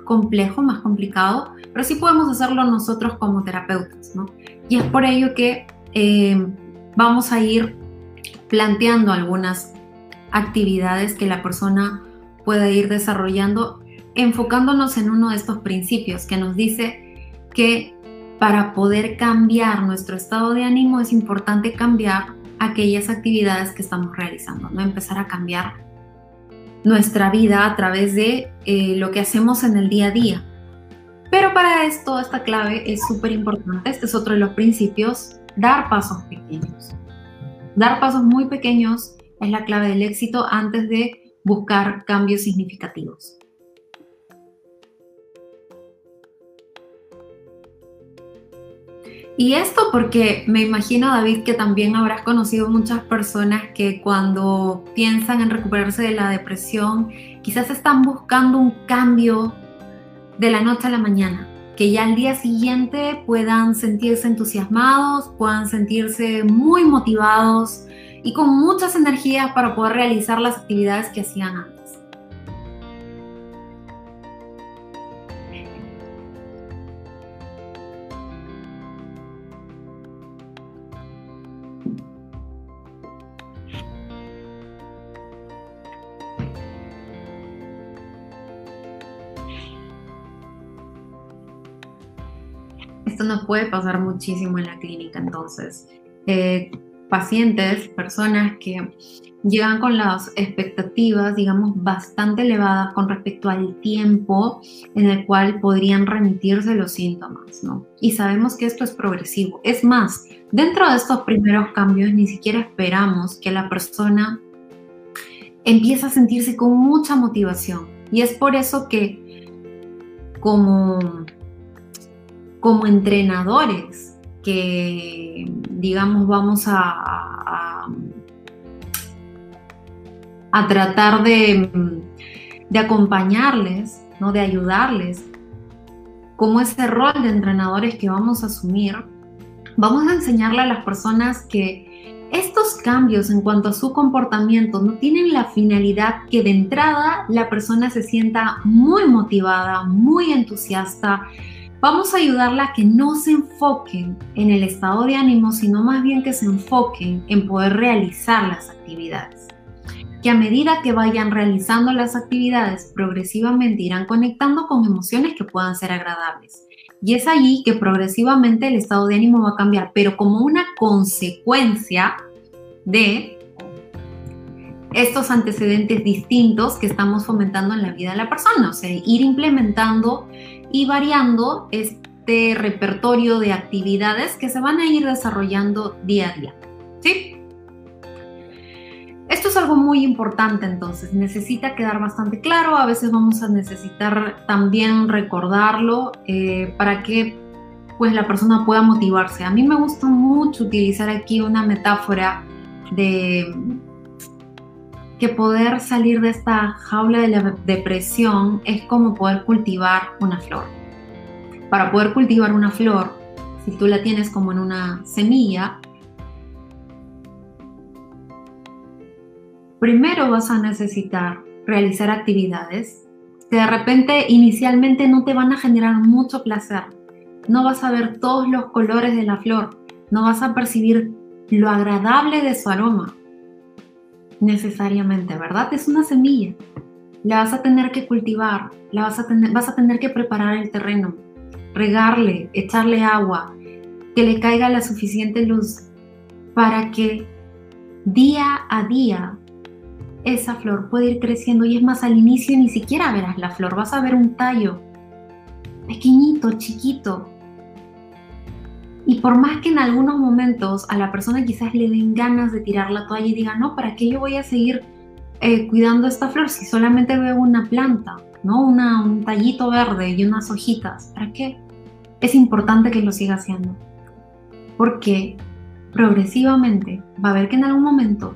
complejo, más complicado, pero sí podemos hacerlo nosotros como terapeutas, ¿no? Y es por ello que eh, vamos a ir planteando algunas actividades que la persona pueda ir desarrollando enfocándonos en uno de estos principios que nos dice que para poder cambiar nuestro estado de ánimo es importante cambiar aquellas actividades que estamos realizando, ¿no? Empezar a cambiar nuestra vida a través de eh, lo que hacemos en el día a día. Pero para esto, esta clave es súper importante. Este es otro de los principios, dar pasos pequeños. Dar pasos muy pequeños es la clave del éxito antes de buscar cambios significativos. Y esto porque me imagino, David, que también habrás conocido muchas personas que cuando piensan en recuperarse de la depresión, quizás están buscando un cambio de la noche a la mañana, que ya al día siguiente puedan sentirse entusiasmados, puedan sentirse muy motivados y con muchas energías para poder realizar las actividades que hacían antes. Esto nos puede pasar muchísimo en la clínica, entonces. Eh, pacientes, personas que llegan con las expectativas, digamos, bastante elevadas con respecto al tiempo en el cual podrían remitirse los síntomas, ¿no? Y sabemos que esto es progresivo. Es más, dentro de estos primeros cambios ni siquiera esperamos que la persona empiece a sentirse con mucha motivación. Y es por eso que como, como entrenadores que, digamos, vamos a a tratar de, de acompañarles, ¿no? de ayudarles, como ese rol de entrenadores que vamos a asumir, vamos a enseñarle a las personas que estos cambios en cuanto a su comportamiento no tienen la finalidad que de entrada la persona se sienta muy motivada, muy entusiasta. Vamos a ayudarla a que no se enfoquen en el estado de ánimo, sino más bien que se enfoquen en poder realizar las actividades que a medida que vayan realizando las actividades, progresivamente irán conectando con emociones que puedan ser agradables. Y es allí que progresivamente el estado de ánimo va a cambiar, pero como una consecuencia de estos antecedentes distintos que estamos fomentando en la vida de la persona, o sea, ir implementando y variando este repertorio de actividades que se van a ir desarrollando día a día. ¿Sí? Esto es algo muy importante entonces, necesita quedar bastante claro, a veces vamos a necesitar también recordarlo eh, para que pues la persona pueda motivarse. A mí me gusta mucho utilizar aquí una metáfora de que poder salir de esta jaula de la depresión es como poder cultivar una flor. Para poder cultivar una flor, si tú la tienes como en una semilla, primero vas a necesitar realizar actividades que de repente inicialmente no te van a generar mucho placer. No vas a ver todos los colores de la flor, no vas a percibir lo agradable de su aroma necesariamente, ¿verdad? Es una semilla. La vas a tener que cultivar, la vas a tener, vas a tener que preparar el terreno, regarle, echarle agua, que le caiga la suficiente luz para que día a día esa flor puede ir creciendo y es más, al inicio ni siquiera verás la flor, vas a ver un tallo pequeñito, chiquito. Y por más que en algunos momentos a la persona quizás le den ganas de tirar la toalla y diga, no, ¿para qué yo voy a seguir eh, cuidando esta flor si solamente veo una planta, ¿no? Una, un tallito verde y unas hojitas? ¿Para qué? Es importante que lo siga haciendo. Porque progresivamente va a ver que en algún momento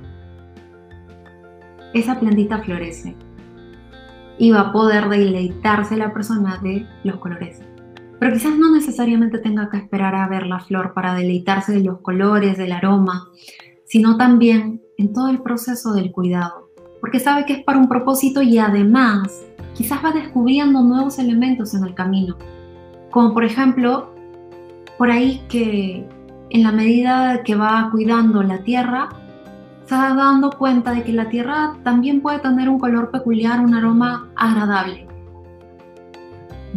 esa plantita florece y va a poder deleitarse la persona de los colores. Pero quizás no necesariamente tenga que esperar a ver la flor para deleitarse de los colores, del aroma, sino también en todo el proceso del cuidado, porque sabe que es para un propósito y además quizás va descubriendo nuevos elementos en el camino, como por ejemplo, por ahí que en la medida que va cuidando la tierra, se va dando cuenta de que la tierra también puede tener un color peculiar, un aroma agradable.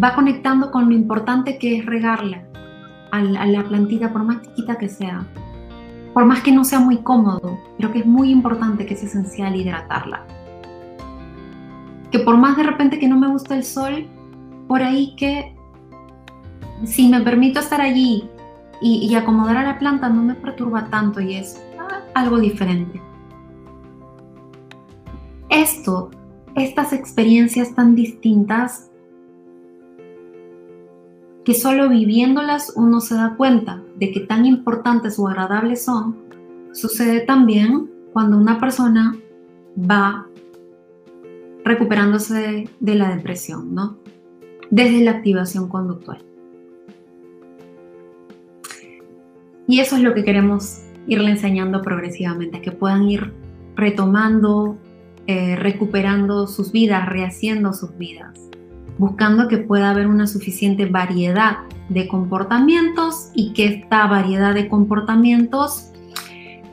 Va conectando con lo importante que es regarla a la plantita, por más chiquita que sea. Por más que no sea muy cómodo, pero que es muy importante, que es esencial hidratarla. Que por más de repente que no me gusta el sol, por ahí que si me permito estar allí y, y acomodar a la planta no me perturba tanto y es algo diferente. Esto, estas experiencias tan distintas, que solo viviéndolas uno se da cuenta de que tan importantes o agradables son, sucede también cuando una persona va recuperándose de la depresión, ¿no? Desde la activación conductual. Y eso es lo que queremos irle enseñando progresivamente, que puedan ir retomando, eh, recuperando sus vidas, rehaciendo sus vidas, buscando que pueda haber una suficiente variedad de comportamientos y que esta variedad de comportamientos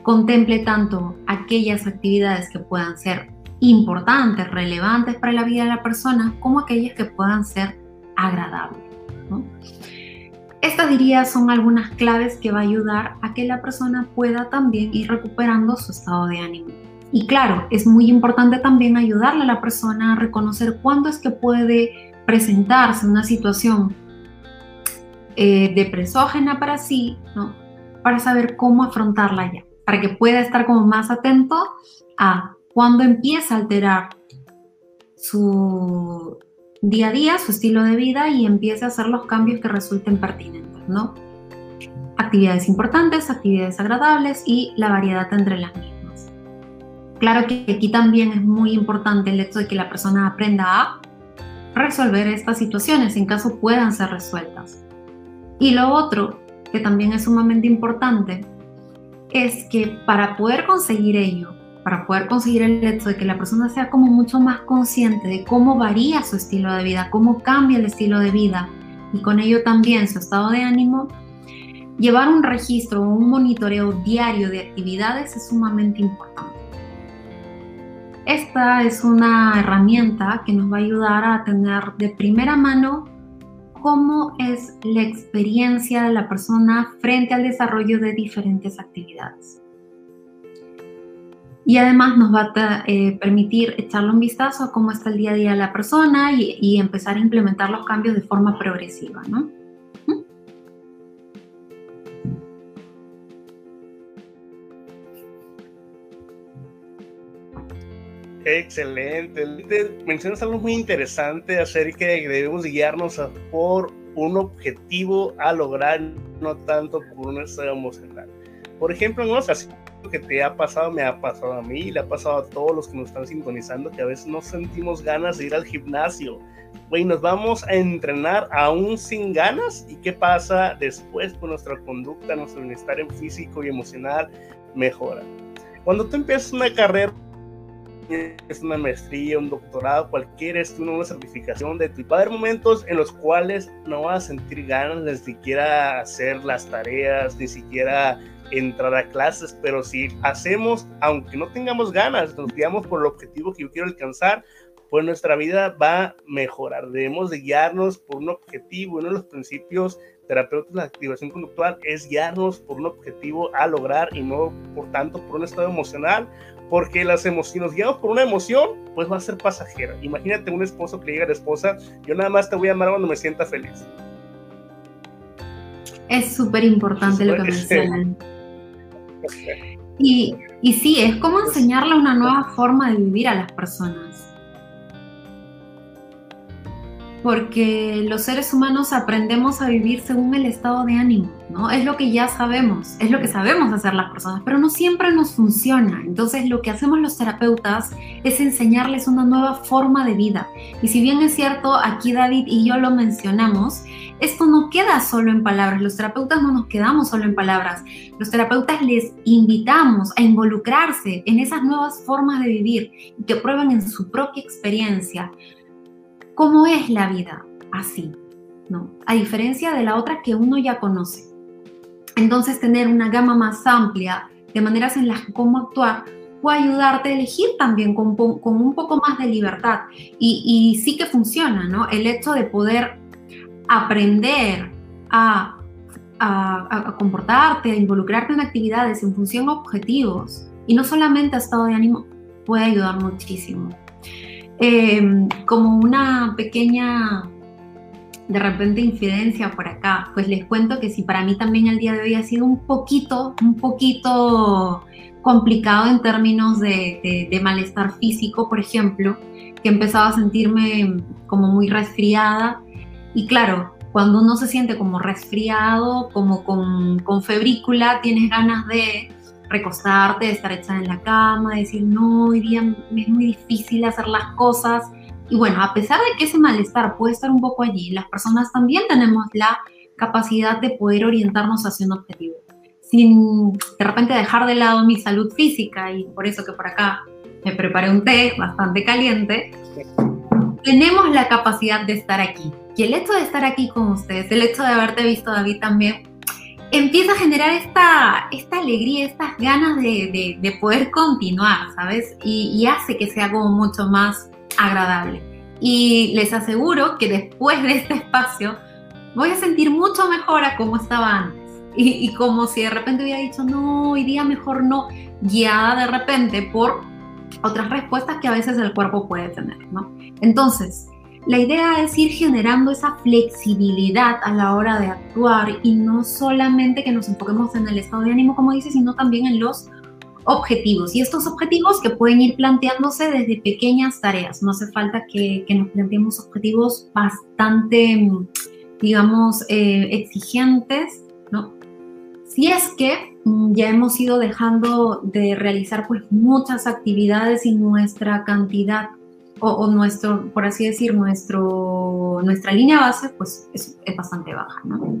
contemple tanto aquellas actividades que puedan ser importantes, relevantes para la vida de la persona, como aquellas que puedan ser agradables. Estas diría son algunas claves que va a ayudar a que la persona pueda también ir recuperando su estado de ánimo. Y claro, es muy importante también ayudarle a la persona a reconocer cuándo es que puede presentarse una situación eh, depresógena para sí, ¿no? Para saber cómo afrontarla ya, para que pueda estar como más atento a cuando empieza a alterar su día a día, su estilo de vida y empiece a hacer los cambios que resulten pertinentes, ¿no? Actividades importantes, actividades agradables y la variedad entre las mismas. Claro que aquí también es muy importante el hecho de que la persona aprenda a resolver estas situaciones en caso puedan ser resueltas. Y lo otro, que también es sumamente importante, es que para poder conseguir ello, para poder conseguir el hecho de que la persona sea como mucho más consciente de cómo varía su estilo de vida, cómo cambia el estilo de vida y con ello también su estado de ánimo, llevar un registro o un monitoreo diario de actividades es sumamente importante. Esta es una herramienta que nos va a ayudar a tener de primera mano cómo es la experiencia de la persona frente al desarrollo de diferentes actividades y además nos va a eh, permitir echarle un vistazo a cómo está el día a día de la persona y, empezar a implementar los cambios de forma progresiva, ¿no? Excelente. Mencionas algo muy interesante acerca de que debemos guiarnos por un objetivo a lograr, no tanto por un estado emocional. Por ejemplo, en una ocasión que te ha pasado me ha pasado a mí, le ha pasado a todos los que nos están sintonizando, que a veces no sentimos ganas de ir al gimnasio. Güey, nos vamos a entrenar aún sin ganas. ¿Y qué pasa después? Pues nuestra conducta, nuestro bienestar en físico y emocional mejora. Cuando tú empiezas una carrera, es una maestría, un doctorado, cualquier estudio, una certificación de tu. Va a haber momentos en los cuales no vas a sentir ganas de siquiera hacer las tareas, ni siquiera entrar a clases, pero si hacemos, aunque no tengamos ganas, nos guiamos por el objetivo que yo quiero alcanzar, pues nuestra vida va a mejorar. Debemos de guiarnos por un objetivo. Uno de los principios terapeutas de la activación conductual es guiarnos por un objetivo a lograr y no por tanto por un estado emocional, porque las emociones, nos guiamos por una emoción, pues va a ser pasajera. Imagínate un esposo que llega a la esposa, yo nada más te voy a amar cuando me sienta feliz. Es súper importante lo que mencionan. [LAUGHS] Y, y sí, es como enseñarle una nueva forma de vivir a las personas. Porque los seres humanos aprendemos a vivir según el estado de ánimo, ¿no? Es lo que ya sabemos, es lo que sabemos hacer las personas, pero no siempre nos funciona. Entonces lo que hacemos los terapeutas es enseñarles una nueva forma de vida. Y si bien es cierto, aquí David y yo lo mencionamos, esto no queda solo en palabras, los terapeutas no nos quedamos solo en palabras, los terapeutas les invitamos a involucrarse en esas nuevas formas de vivir y que prueben en su propia experiencia cómo es la vida así, ¿no? A diferencia de la otra que uno ya conoce. Entonces tener una gama más amplia de maneras en las que cómo actuar puede ayudarte a elegir también con, un poco más de libertad. Y, y sí que funciona, ¿no? El hecho de poder aprender a, comportarte, a involucrarte en actividades en función de objetivos y no solamente a estado de ánimo, puede ayudar muchísimo. Em, como una pequeña, de repente, infidencia por acá, pues les cuento que si para mí también el día de hoy ha sido un poquito, un poquito complicado en términos de, malestar físico, por ejemplo, que empezaba a sentirme como muy resfriada. Y claro, cuando uno se siente como resfriado, como con, con febrícula, tienes ganas de recostarte, estar echada en la cama, de decir, no, hoy día es muy difícil hacer las cosas. Y bueno, a pesar de que ese malestar puede estar un poco allí, las personas también tenemos la capacidad de poder orientarnos hacia un objetivo. Sin de repente dejar de lado mi salud física, y por eso que por acá me preparé un té bastante caliente, tenemos la capacidad de estar aquí. Y el hecho de estar aquí con ustedes, el hecho de haberte visto, David, también, empieza a generar esta, esta alegría, estas ganas de, de, poder continuar, ¿sabes? Y, y, hace que sea como mucho más agradable. Y les aseguro que después de este espacio voy a sentir mucho mejor a como estaba antes. Y, y como si de repente hubiera dicho, no, hoy día mejor no, guiada de repente por otras respuestas que a veces el cuerpo puede tener, ¿no? Entonces, la idea es ir generando esa flexibilidad a la hora de actuar y no solamente que nos enfoquemos en el estado de ánimo, como dice, sino también en los objetivos. Y estos objetivos que pueden ir planteándose desde pequeñas tareas. No hace falta que, nos planteemos objetivos bastante, digamos, eh, exigentes, ¿no? Si es que mm, ya hemos ido dejando de realizar pues muchas actividades y nuestra cantidad o, nuestro, por así decir, nuestro, nuestra línea base, pues es, bastante baja, ¿no?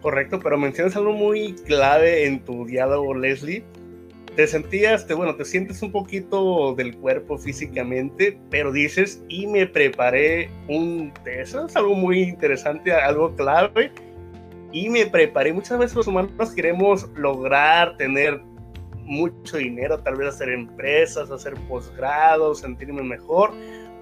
Correcto, pero mencionas algo muy clave en tu diálogo, Leslie. Te sentías, te, bueno, te sientes un poquito del cuerpo físicamente, pero dices, y me preparé un Eso es algo muy interesante, algo clave. Y me preparé. Muchas veces los humanos queremos lograr tener mucho dinero, tal vez hacer empresas, hacer posgrados, sentirme mejor,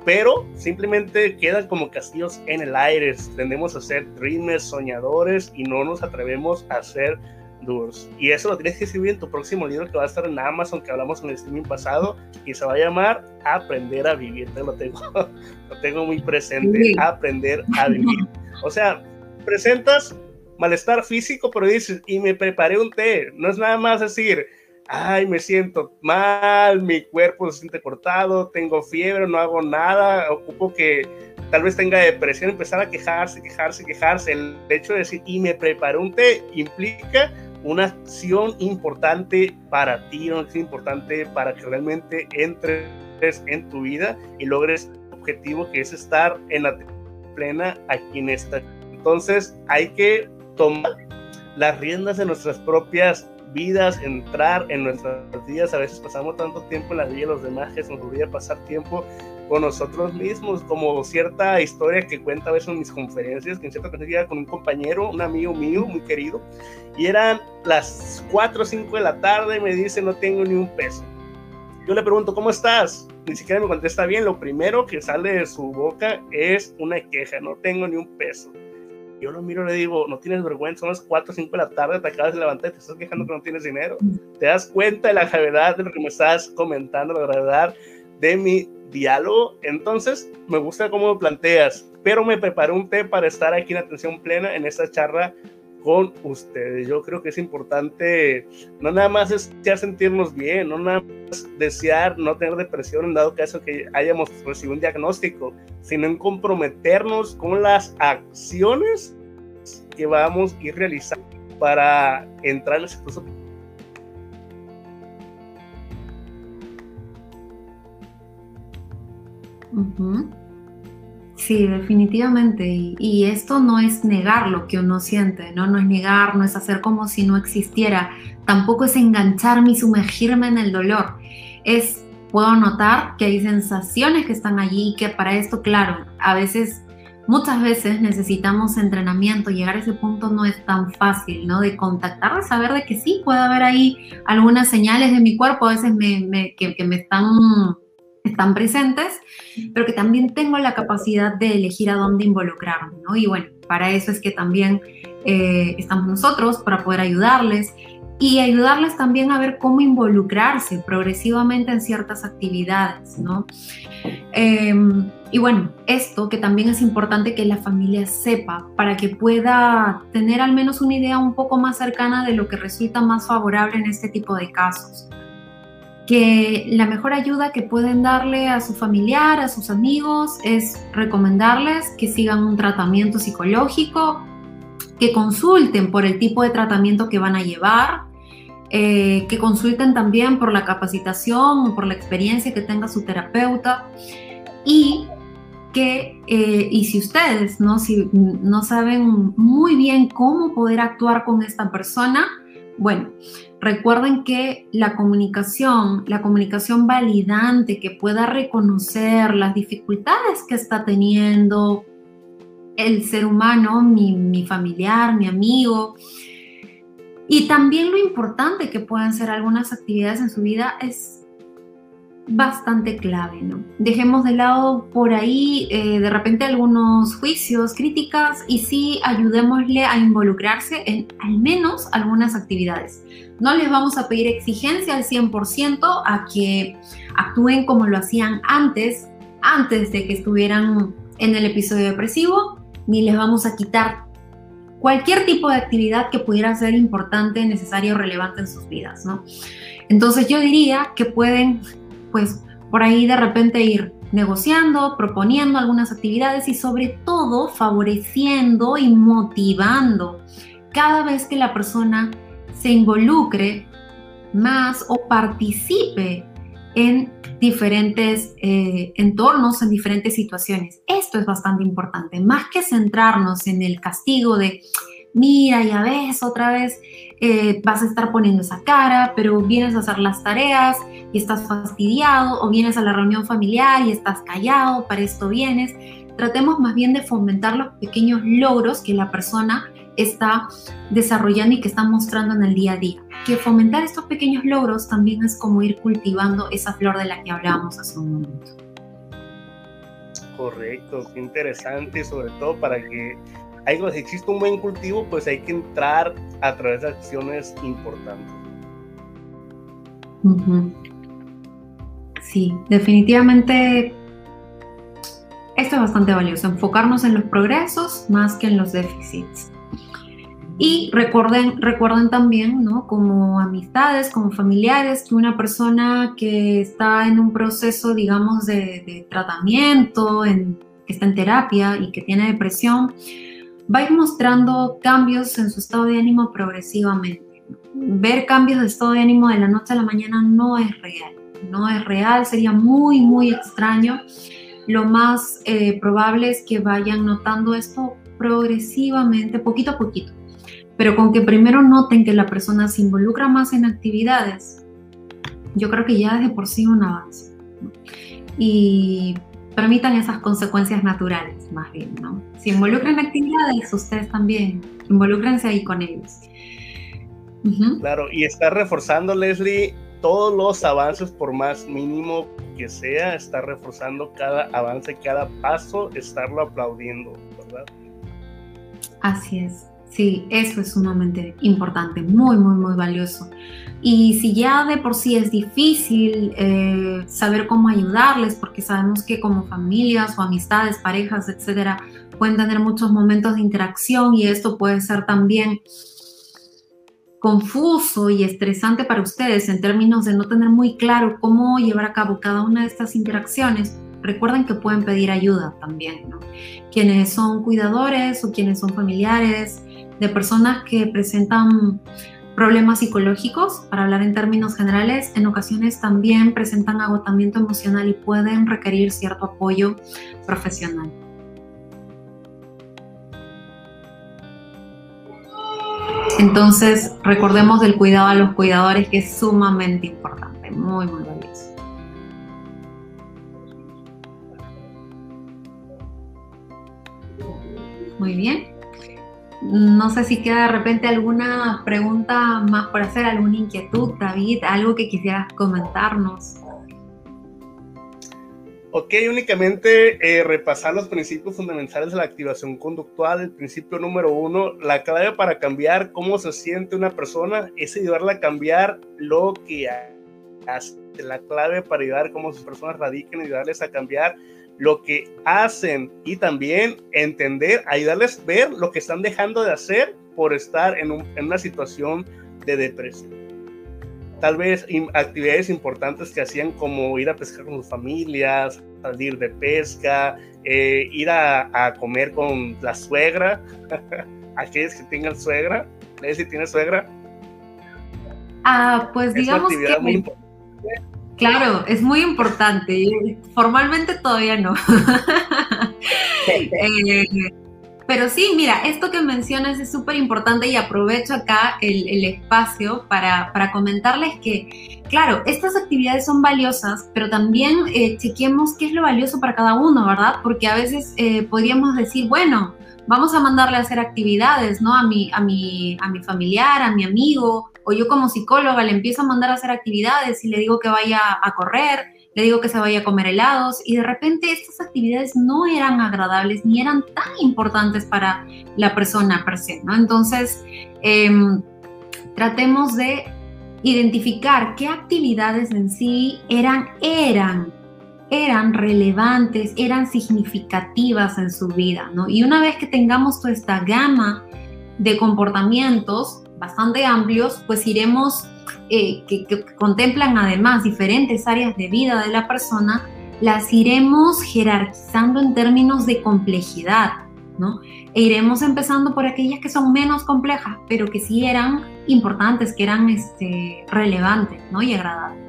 pero simplemente quedan como castillos en el aire. Tendemos a ser dreamers, soñadores y no nos atrevemos a ser duros. Y eso lo tienes que escribir en tu próximo libro que va a estar en Amazon, que hablamos en el streaming pasado, y se va a llamar Aprender a Vivir. Te lo tengo, [LAUGHS] lo tengo muy presente, Aprender a Vivir. O sea, presentas malestar físico, pero dices, y me preparé un té. No es nada más decir, ay, me siento mal, mi cuerpo se siente cortado, tengo fiebre, no hago nada, ocupo que tal vez tenga depresión, empezar a quejarse, quejarse, quejarse. El hecho de decir, y me preparé un té, implica una acción importante para ti, una acción importante para que realmente entres en tu vida y logres el objetivo que es estar en la plena aquí en esta. Entonces hay que tomar las riendas de nuestras propias entrar en nuestras vidas. A veces pasamos tanto tiempo en la vida de los demás que se nos olvida pasar tiempo con nosotros mismos, como cierta historia que cuenta a veces en mis conferencias, que en cierta ocasión con un compañero, un amigo mío muy querido, y eran las 4 o 5 de la tarde y me dice, no tengo ni un peso. Yo le pregunto, ¿cómo estás? Ni siquiera me contesta bien. Lo primero que sale de su boca es una queja, no tengo ni un peso. Yo lo miro y le digo, no tienes vergüenza, son las 4 o 5 de la tarde, te acabas de levantar y te estás quejando que no tienes dinero. Te das cuenta de la gravedad de lo que me estás comentando, la gravedad de mi diálogo. Entonces, me gusta cómo lo planteas, pero me preparé un té para estar aquí en atención plena en esta charla con ustedes. Yo creo que es importante no nada más desear sentirnos bien, no nada más desear no tener depresión en dado caso que hayamos recibido un diagnóstico, sino en comprometernos con las acciones que vamos a ir realizando para entrar en ese proceso. Sí, definitivamente. Y, esto no es negar lo que uno siente, ¿no? No es negar, no es hacer como si no existiera. Tampoco es engancharme y sumergirme en el dolor. Es, puedo notar que hay sensaciones que están allí y que para esto, claro, a veces, muchas veces necesitamos entrenamiento. Llegar a ese punto no es tan fácil, ¿no? De contactar, saber de que sí, puede haber ahí algunas señales de mi cuerpo, a veces me, que, que me están están presentes, pero que también tengo la capacidad de elegir a dónde involucrarme, ¿no? Y bueno, para eso es que también eh, estamos nosotros, para poder ayudarles y ayudarles también a ver cómo involucrarse progresivamente en ciertas actividades, ¿no? Em, y bueno, esto que también es importante que la familia sepa para que pueda tener al menos una idea un poco más cercana de lo que resulta más favorable en este tipo de casos que la mejor ayuda que pueden darle a su familiar, a sus amigos, es recomendarles que sigan un tratamiento psicológico, que consulten por el tipo de tratamiento que van a llevar, eh, que consulten también por la capacitación o por la experiencia que tenga su terapeuta y que, eh, y si ustedes ¿no? Si no saben muy bien cómo poder actuar con esta persona, bueno, recuerden que la comunicación, la comunicación validante que pueda reconocer las dificultades que está teniendo el ser humano, mi, familiar, mi amigo, y también lo importante que puedan ser algunas actividades en su vida es bastante clave, ¿no? Dejemos de lado por ahí eh, de repente algunos juicios, críticas y sí ayudémosle a involucrarse en al menos algunas actividades. No les vamos a pedir exigencia al 100% a que actúen como lo hacían antes, antes de que estuvieran en el episodio depresivo, ni les vamos a quitar cualquier tipo de actividad que pudiera ser importante, necesaria o relevante en sus vidas, ¿no? Entonces yo diría que pueden pues por ahí de repente ir negociando, proponiendo algunas actividades y sobre todo favoreciendo y motivando cada vez que la persona se involucre más o participe en diferentes eh, entornos, en diferentes situaciones. Esto es bastante importante, más que centrarnos en el castigo de, mira, ya ves, otra vez eh, vas a estar poniendo esa cara, pero vienes a hacer las tareas y estás fastidiado, o vienes a la reunión familiar y estás callado, para esto vienes. Tratemos más bien de fomentar los pequeños logros que la persona está desarrollando y que está mostrando en el día a día. Que fomentar estos pequeños logros también es como ir cultivando esa flor de la que hablábamos hace un momento. Correcto, qué interesante, sobre todo para que si existe un buen cultivo, pues hay que entrar a través de acciones importantes. Sí, definitivamente esto es bastante valioso, enfocarnos en los progresos más que en los déficits. Y recuerden, recuerden también, ¿no? Como amistades, como familiares, que una persona que está en un proceso, digamos, de, tratamiento, en, que está en terapia y que tiene depresión, va a ir mostrando cambios en su estado de ánimo progresivamente. Ver cambios de estado de ánimo de la noche a la mañana no es real, no es real, sería muy, muy extraño. Lo más eh, probable es que vayan notando esto progresivamente, poquito a poquito, pero con que primero noten que la persona se involucra más en actividades, yo creo que ya es de por sí un avance. Y permitan esas consecuencias naturales, más bien, ¿no? Si involucran actividades, ustedes también, involúcrense ahí con ellos. Claro, y está reforzando, Leslie, todos los avances, por más mínimo que sea, está reforzando cada avance, cada paso, estarlo aplaudiendo, ¿verdad? Así es. Sí, eso es sumamente importante, muy, muy, muy valioso. Y si ya de por sí es difícil eh, saber cómo ayudarles, porque sabemos que como familias o amistades, parejas, etcétera, pueden tener muchos momentos de interacción y esto puede ser también confuso y estresante para ustedes en términos de no tener muy claro cómo llevar a cabo cada una de estas interacciones, recuerden que pueden pedir ayuda también, ¿no? Quienes son cuidadores o quienes son familiares, de personas que presentan problemas psicológicos, para hablar en términos generales, en ocasiones también presentan agotamiento emocional y pueden requerir cierto apoyo profesional. Entonces, recordemos del cuidado a los cuidadores que es sumamente importante, muy, muy valioso. Muy bien. No sé si queda de repente alguna pregunta más por hacer, alguna inquietud, David, algo que quisieras comentarnos. Ok, únicamente eh, repasar los principios fundamentales de la activación conductual. El principio número uno, la clave para cambiar cómo se siente una persona es ayudarla a cambiar lo que hace. La clave para ayudar cómo sus personas radiquen, ayudarles a cambiar lo que hacen y también entender, ayudarles a ver lo que están dejando de hacer por estar en, una situación de depresión. Tal vez actividades importantes que hacían como ir a pescar con sus familias, salir de pesca, eh, ir a, comer con la suegra, [LAUGHS] aquellos que tengan suegra, si tiene suegra. Ah, pues digamos que... Muy Claro, es muy importante. Formalmente todavía no. [LAUGHS] Eh, pero sí, mira, esto que mencionas es súper importante y aprovecho acá el, espacio para, comentarles que, claro, estas actividades son valiosas, pero también eh, chequemos qué es lo valioso para cada uno, ¿verdad? Porque a veces eh, podríamos decir, bueno, vamos a mandarle a hacer actividades, ¿no? A mi, a mi, a mi familiar, a mi amigo, o yo como psicóloga le empiezo a mandar a hacer actividades y le digo que vaya a correr, le digo que se vaya a comer helados y de repente estas actividades no eran agradables ni eran tan importantes para la persona per se, ¿no? Entonces, em, tratemos de identificar qué actividades en sí eran, eran, eran relevantes, eran significativas en su vida, ¿no? Y una vez que tengamos toda esta gama de comportamientos bastante amplios, pues iremos, eh, que, que contemplan además diferentes áreas de vida de la persona, las iremos jerarquizando en términos de complejidad, ¿no? E iremos empezando por aquellas que son menos complejas, pero que sí eran importantes, que eran este, relevantes ¿no? y agradables.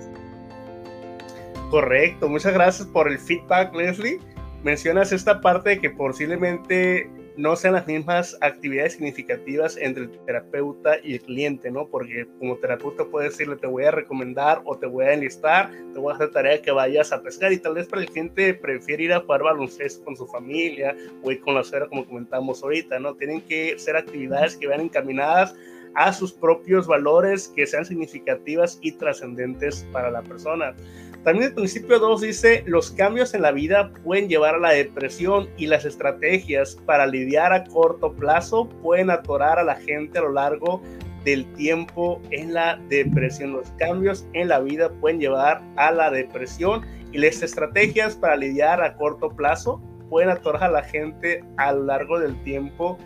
Correcto, muchas gracias por el feedback, Leslie. Mencionas esta parte de que posiblemente no sean las mismas actividades significativas entre el terapeuta y el cliente, ¿no? Porque como terapeuta puede decirle, te voy a recomendar o te voy a enlistar, te voy a hacer tarea que vayas a pescar y tal vez para el cliente prefiere ir a jugar baloncesto con su familia o ir con la esfera como comentamos ahorita, ¿no? Tienen que ser actividades que vayan encaminadas a sus propios valores que sean significativas y trascendentes para la persona. También el principio 2 dice, los cambios en la vida pueden llevar a la depresión y las estrategias para lidiar a corto plazo pueden atorar a la gente a lo largo del tiempo en la depresión. Los cambios en la vida pueden llevar a la depresión y las estrategias para lidiar a corto plazo pueden atorar a la gente a lo largo del tiempo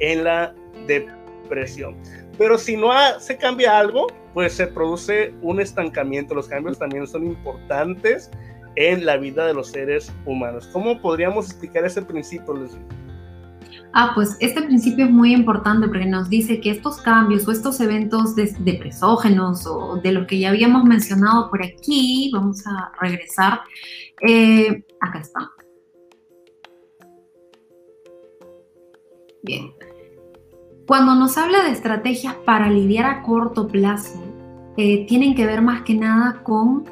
en la depresión. Pero si no se cambia algo, pues se produce un estancamiento. Los cambios también son importantes en la vida de los seres humanos. ¿Cómo podríamos explicar ese principio, Leslie? Ah, pues este principio es muy importante porque nos dice que estos cambios o estos eventos de, presógenos o de lo que ya habíamos mencionado por aquí, vamos a regresar, eh, acá está. Bien, cuando nos habla de estrategias para lidiar a corto plazo, eh, tienen que ver más que nada con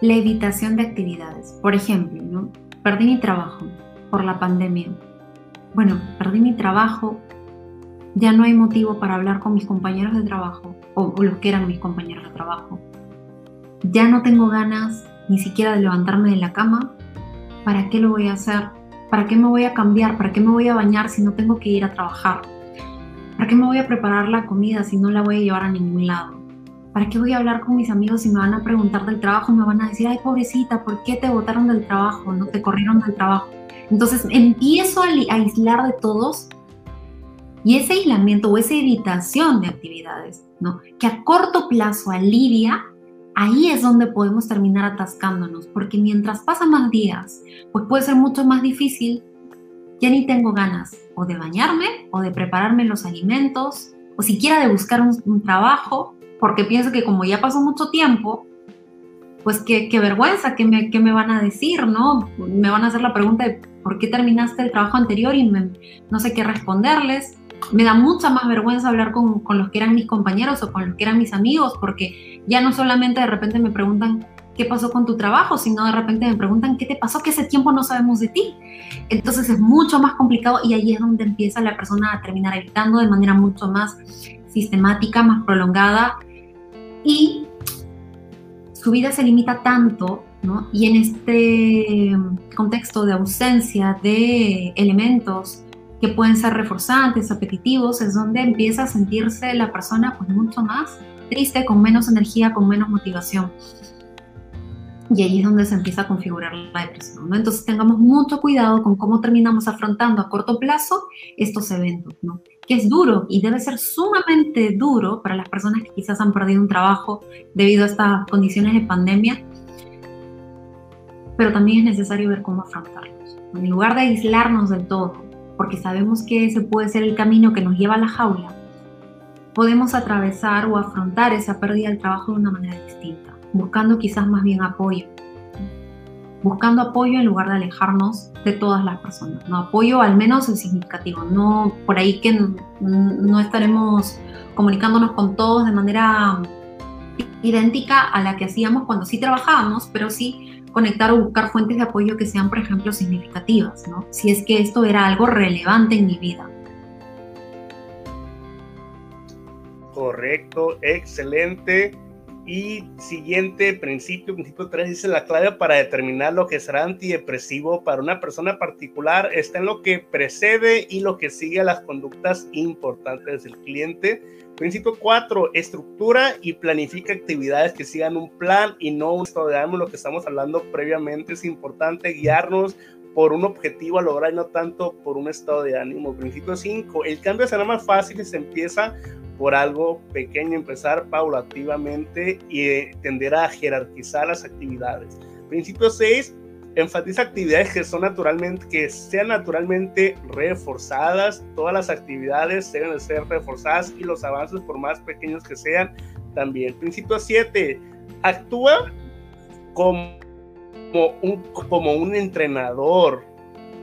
la evitación de actividades. Por ejemplo, perdí mi trabajo por la pandemia. Bueno, perdí mi trabajo, ya no hay motivo para hablar con mis compañeros de trabajo o, o los que eran mis compañeros de trabajo. Ya no tengo ganas ni siquiera de levantarme de la cama. ¿Para qué lo voy a hacer? ¿Para qué me voy a cambiar? ¿Para qué me voy a bañar si no tengo que ir a trabajar? ¿Para qué me voy a preparar la comida si no la voy a llevar a ningún lado? ¿Para qué voy a hablar con mis amigos si me van a preguntar del trabajo y me van a decir, ay, pobrecita, ¿por qué te botaron del trabajo? ¿No te corrieron del trabajo? Entonces empiezo a aislar de todos y ese aislamiento o esa evitación de actividades, ¿no? Que a corto plazo alivia, ahí es donde podemos terminar atascándonos, porque mientras pasan más días, pues puede ser mucho más difícil ya ni tengo ganas o de bañarme o de prepararme los alimentos o siquiera de buscar un, trabajo, porque pienso que como ya pasó mucho tiempo, pues qué, vergüenza, ¿qué me, me van a decir, ¿no? Me van a hacer la pregunta de por qué terminaste el trabajo anterior y no sé qué responderles. Me da mucha más vergüenza hablar con, con los que eran mis compañeros o con los que eran mis amigos, porque ya no solamente de repente me preguntan qué pasó con tu trabajo, sino de repente me preguntan qué te pasó, que ese tiempo no sabemos de ti. Entonces es mucho más complicado y ahí es donde empieza la persona a terminar evitando de manera mucho más sistemática, más prolongada y su vida se limita tanto, ¿no? Y en este contexto de ausencia de elementos que pueden ser reforzantes, apetitivos, es donde empieza a sentirse la persona pues mucho más triste, con menos energía, con menos motivación y ahí es donde se empieza a configurar la depresión. ¿no? Entonces tengamos mucho cuidado con cómo terminamos afrontando a corto plazo estos eventos, ¿no? que es duro y debe ser sumamente duro para las personas que quizás han perdido un trabajo debido a estas condiciones de pandemia, pero también es necesario ver cómo afrontarlos. En lugar de aislarnos del todo, porque sabemos que ese puede ser el camino que nos lleva a la jaula, podemos atravesar o afrontar esa pérdida del trabajo de una manera distinta buscando quizás más bien apoyo. Buscando apoyo en lugar de alejarnos de todas las personas. ¿no? Apoyo al menos el significativo, no por ahí que no estaremos comunicándonos con todos de manera idéntica a la que hacíamos cuando sí trabajábamos, pero sí conectar o buscar fuentes de apoyo que sean, por ejemplo, significativas, ¿no? Si es que esto era algo relevante en mi vida. Correcto, excelente. Y siguiente principio, principio 3, dice la clave para determinar lo que será antidepresivo para una persona particular está en lo que precede y lo que sigue a las conductas importantes del cliente. Principio 4, estructura y planifica actividades que sigan un plan y no un estado de ánimo, lo que estamos hablando previamente. Es importante guiarnos por un objetivo a lograr y no tanto por un estado de ánimo. Principio 5, el cambio será más fácil si se empieza por algo pequeño, empezar paulativamente y eh, tender a jerarquizar las actividades. Principio 6, enfatiza actividades que son naturalmente, que sean naturalmente reforzadas. Todas las actividades deben de ser reforzadas y los avances, por más pequeños que sean, también. Principio 7, actúa como un, como un entrenador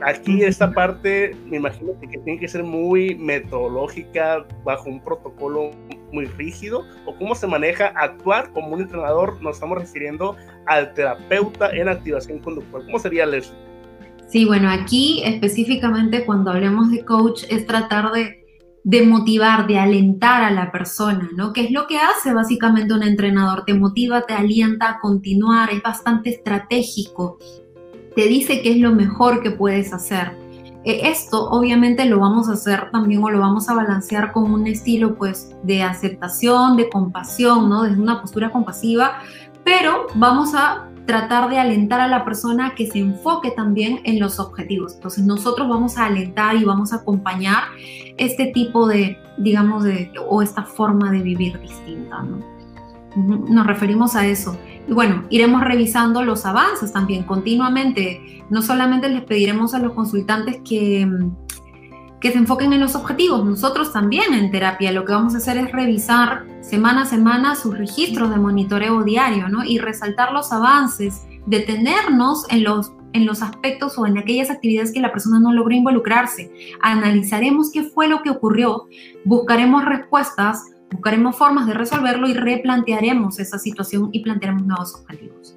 Aquí esta parte me imagino que tiene que ser muy metodológica, bajo un protocolo muy rígido, o cómo se maneja actuar como un entrenador, nos estamos refiriendo al terapeuta en activación conductual. ¿Cómo sería eso? Sí, bueno, aquí específicamente cuando hablemos de coach es tratar de, de motivar, de alentar a la persona, ¿no? Que es lo que hace básicamente un entrenador, te motiva, te alienta a continuar, es bastante estratégico te dice qué es lo mejor que puedes hacer. E, esto obviamente lo vamos a hacer también o lo vamos a balancear con un estilo pues de aceptación, de compasión, ¿no? Desde una postura compasiva, pero vamos a tratar de alentar a la persona que se enfoque también en los objetivos. Entonces nosotros vamos a alentar y vamos a acompañar este tipo de, digamos, de, o esta forma de vivir distinta, ¿no? Nos referimos a eso. Y bueno, iremos revisando los avances también continuamente. No solamente les pediremos a los consultantes que, que se enfoquen en los objetivos, nosotros también en terapia lo que vamos a hacer es revisar semana a semana sus registros de monitoreo diario ¿no? y resaltar los avances, detenernos en los en los aspectos o en aquellas actividades que la persona no logró involucrarse. Analizaremos qué fue lo que ocurrió, buscaremos respuestas buscaremos formas de resolverlo y replantearemos esa situación y plantearemos nuevos objetivos.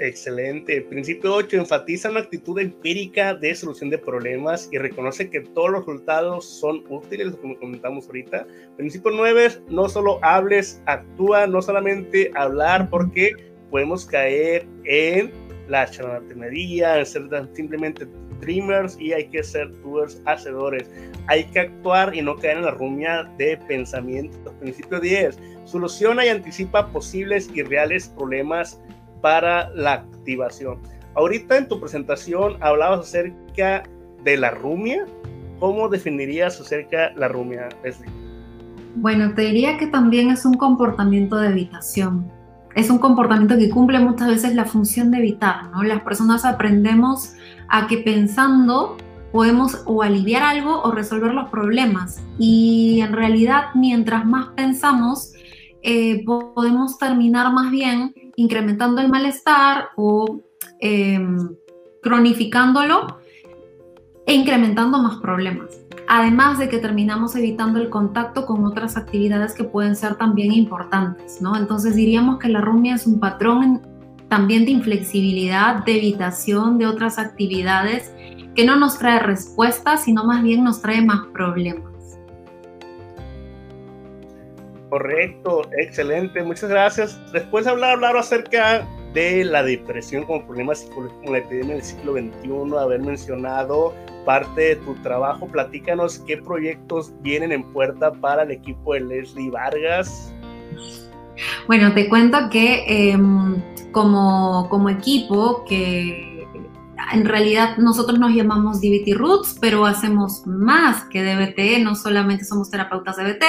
Excelente. Principio 8 enfatiza una actitud empírica de solución de problemas y reconoce que todos los resultados son útiles, como comentamos ahorita. Principio 9 no solo hables, actúa, no solamente hablar, porque podemos caer en la charlatanería, en ser simplemente dreamers y hay que ser doers, hacedores. Hay que actuar y no caer en la rumia de pensamientos. Principio 10. Soluciona y anticipa posibles y reales problemas para la activación. Ahorita en tu presentación hablabas acerca de la rumia. ¿Cómo definirías acerca la rumia, Leslie? Bueno, te diría que también es un comportamiento de evitación. Es un comportamiento que cumple muchas veces la función de evitar, ¿no? Las personas aprendemos a que pensando podemos o aliviar algo o resolver los problemas. Y en realidad, mientras más pensamos, eh, podemos terminar más bien incrementando el malestar o em, cronificándolo e incrementando más problemas. Además de que terminamos evitando el contacto con otras actividades que pueden ser también importantes, ¿no? Entonces diríamos que la rumia es un patrón también de inflexibilidad, de evitación de otras actividades que no nos trae respuestas, sino más bien nos trae más problemas. Correcto, excelente, muchas gracias. Después de hablar, hablar acerca de la depresión como problema psicológico en la epidemia del siglo XXI, haber mencionado parte de tu trabajo, platícanos qué proyectos vienen en puerta para el equipo de Leslie Vargas. Bueno, te cuento que em, como, como equipo que en realidad nosotros nos llamamos DBT Roots, pero hacemos más que DBT, no solamente somos terapeutas DBT,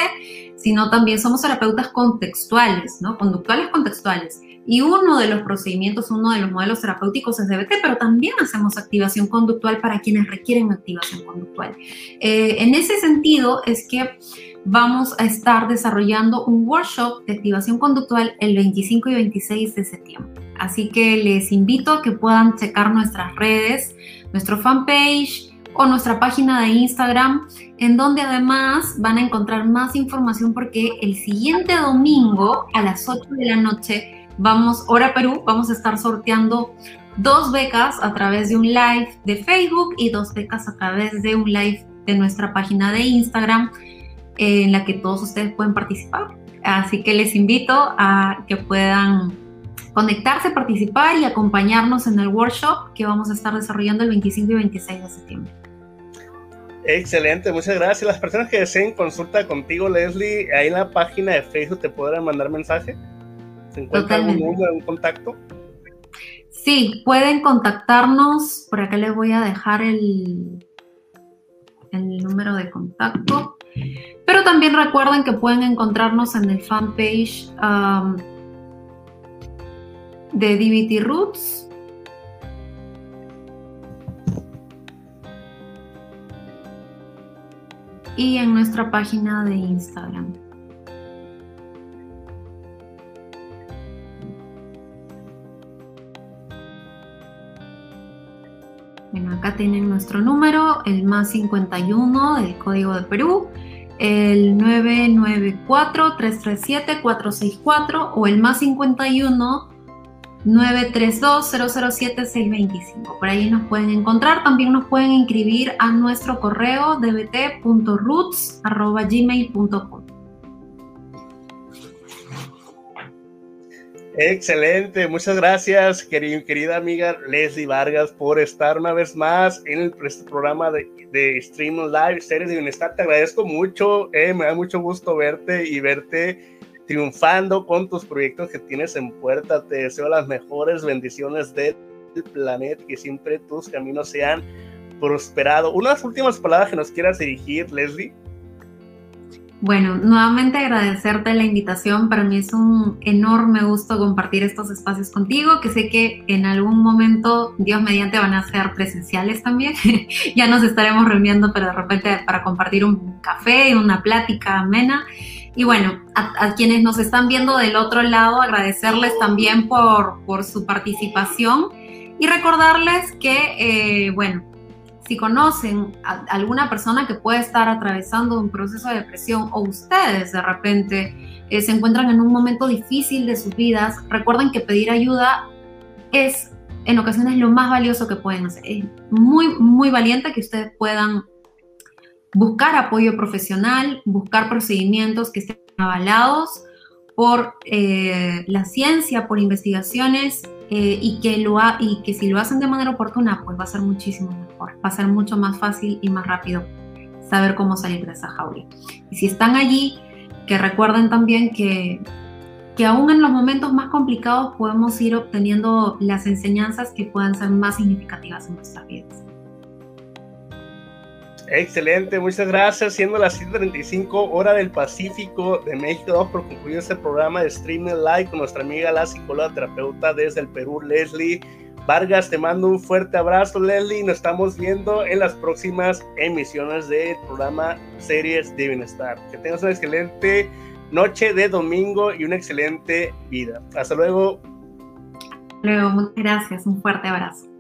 sino también somos terapeutas contextuales, ¿no? Conductuales contextuales. Y uno de los procedimientos, uno de los modelos terapéuticos es DBT, pero también hacemos activación conductual para quienes requieren activación conductual. Eh, en ese sentido es que vamos a estar desarrollando un workshop de activación conductual el 25 y 26 de septiembre. Así que les invito a que puedan checar nuestras redes, nuestro fanpage o nuestra página de Instagram, en donde además van a encontrar más información porque el siguiente domingo a las 8 de la noche vamos, Hora Perú, vamos a estar sorteando dos becas a través de un live de Facebook y dos becas a través de un live de nuestra página de Instagram en la que todos ustedes pueden participar. Así que les invito a que puedan conectarse, participar y acompañarnos en el workshop que vamos a estar desarrollando el 25 y 26 de septiembre. Excelente, muchas gracias. Las personas que deseen consulta contigo, Leslie, ahí en la página de Facebook te podrán mandar mensaje. ¿Se encuentra algún número, un contacto? Sí, pueden contactarnos. Por acá les voy a dejar el, el número de contacto. Pero también recuerden que pueden encontrarnos en el fanpage um, de DBT Roots. Y en nuestra página de Instagram. Bueno, acá tienen nuestro número, el más 51 del Código de Perú, el 994-337-464 o el más 51 932-007-625. Por ahí nos pueden encontrar. También nos pueden inscribir a nuestro correo dbt.roots.gmail.com. Excelente, muchas gracias, querida amiga Leslie Vargas, por estar una vez más en este programa de, de Stream Live, Series de Bienestar. Te agradezco mucho, eh, me da mucho gusto verte y verte triunfando con tus proyectos que tienes en puerta. Te deseo las mejores bendiciones del planeta, que siempre tus caminos sean prosperados. Unas últimas palabras que nos quieras dirigir, Leslie. Bueno, nuevamente agradecerte la invitación. Para mí es un enorme gusto compartir estos espacios contigo, que sé que en algún momento, Dios mediante, van a ser presenciales también. [LAUGHS] ya nos estaremos reuniendo, pero de repente para compartir un café, una plática amena. Y bueno, a, quienes nos están viendo del otro lado, agradecerles también por, por su participación y recordarles que, eh, bueno, si conocen a alguna persona que puede estar atravesando un proceso de depresión o ustedes de repente eh, se encuentran en un momento difícil de sus vidas, recuerden que pedir ayuda es en ocasiones lo más valioso que pueden hacer. Es muy, muy valiente que ustedes puedan buscar apoyo profesional, buscar procedimientos que estén avalados por eh, la ciencia, por investigaciones eh, y, que lo y que si lo hacen de manera oportuna, pues va a ser muchísimo mejor, va a ser mucho más fácil y más rápido saber cómo salir de esa jaula. Y si están allí, que recuerden también que, que aún en los momentos más complicados podemos ir obteniendo las enseñanzas que puedan ser más significativas en nuestras vidas. Excelente, muchas gracias. Siendo las 7:35 hora del Pacífico de México, damos por concluido este programa de Streaming Live con nuestra amiga la psicóloga terapeuta desde el Perú, Leslie Vargas. Te mando un fuerte abrazo, Leslie. Nos estamos viendo en las próximas emisiones del programa Series de Bienestar. Que tengas una excelente noche de domingo y una excelente vida. Hasta luego. Luego, muchas gracias. Un fuerte abrazo.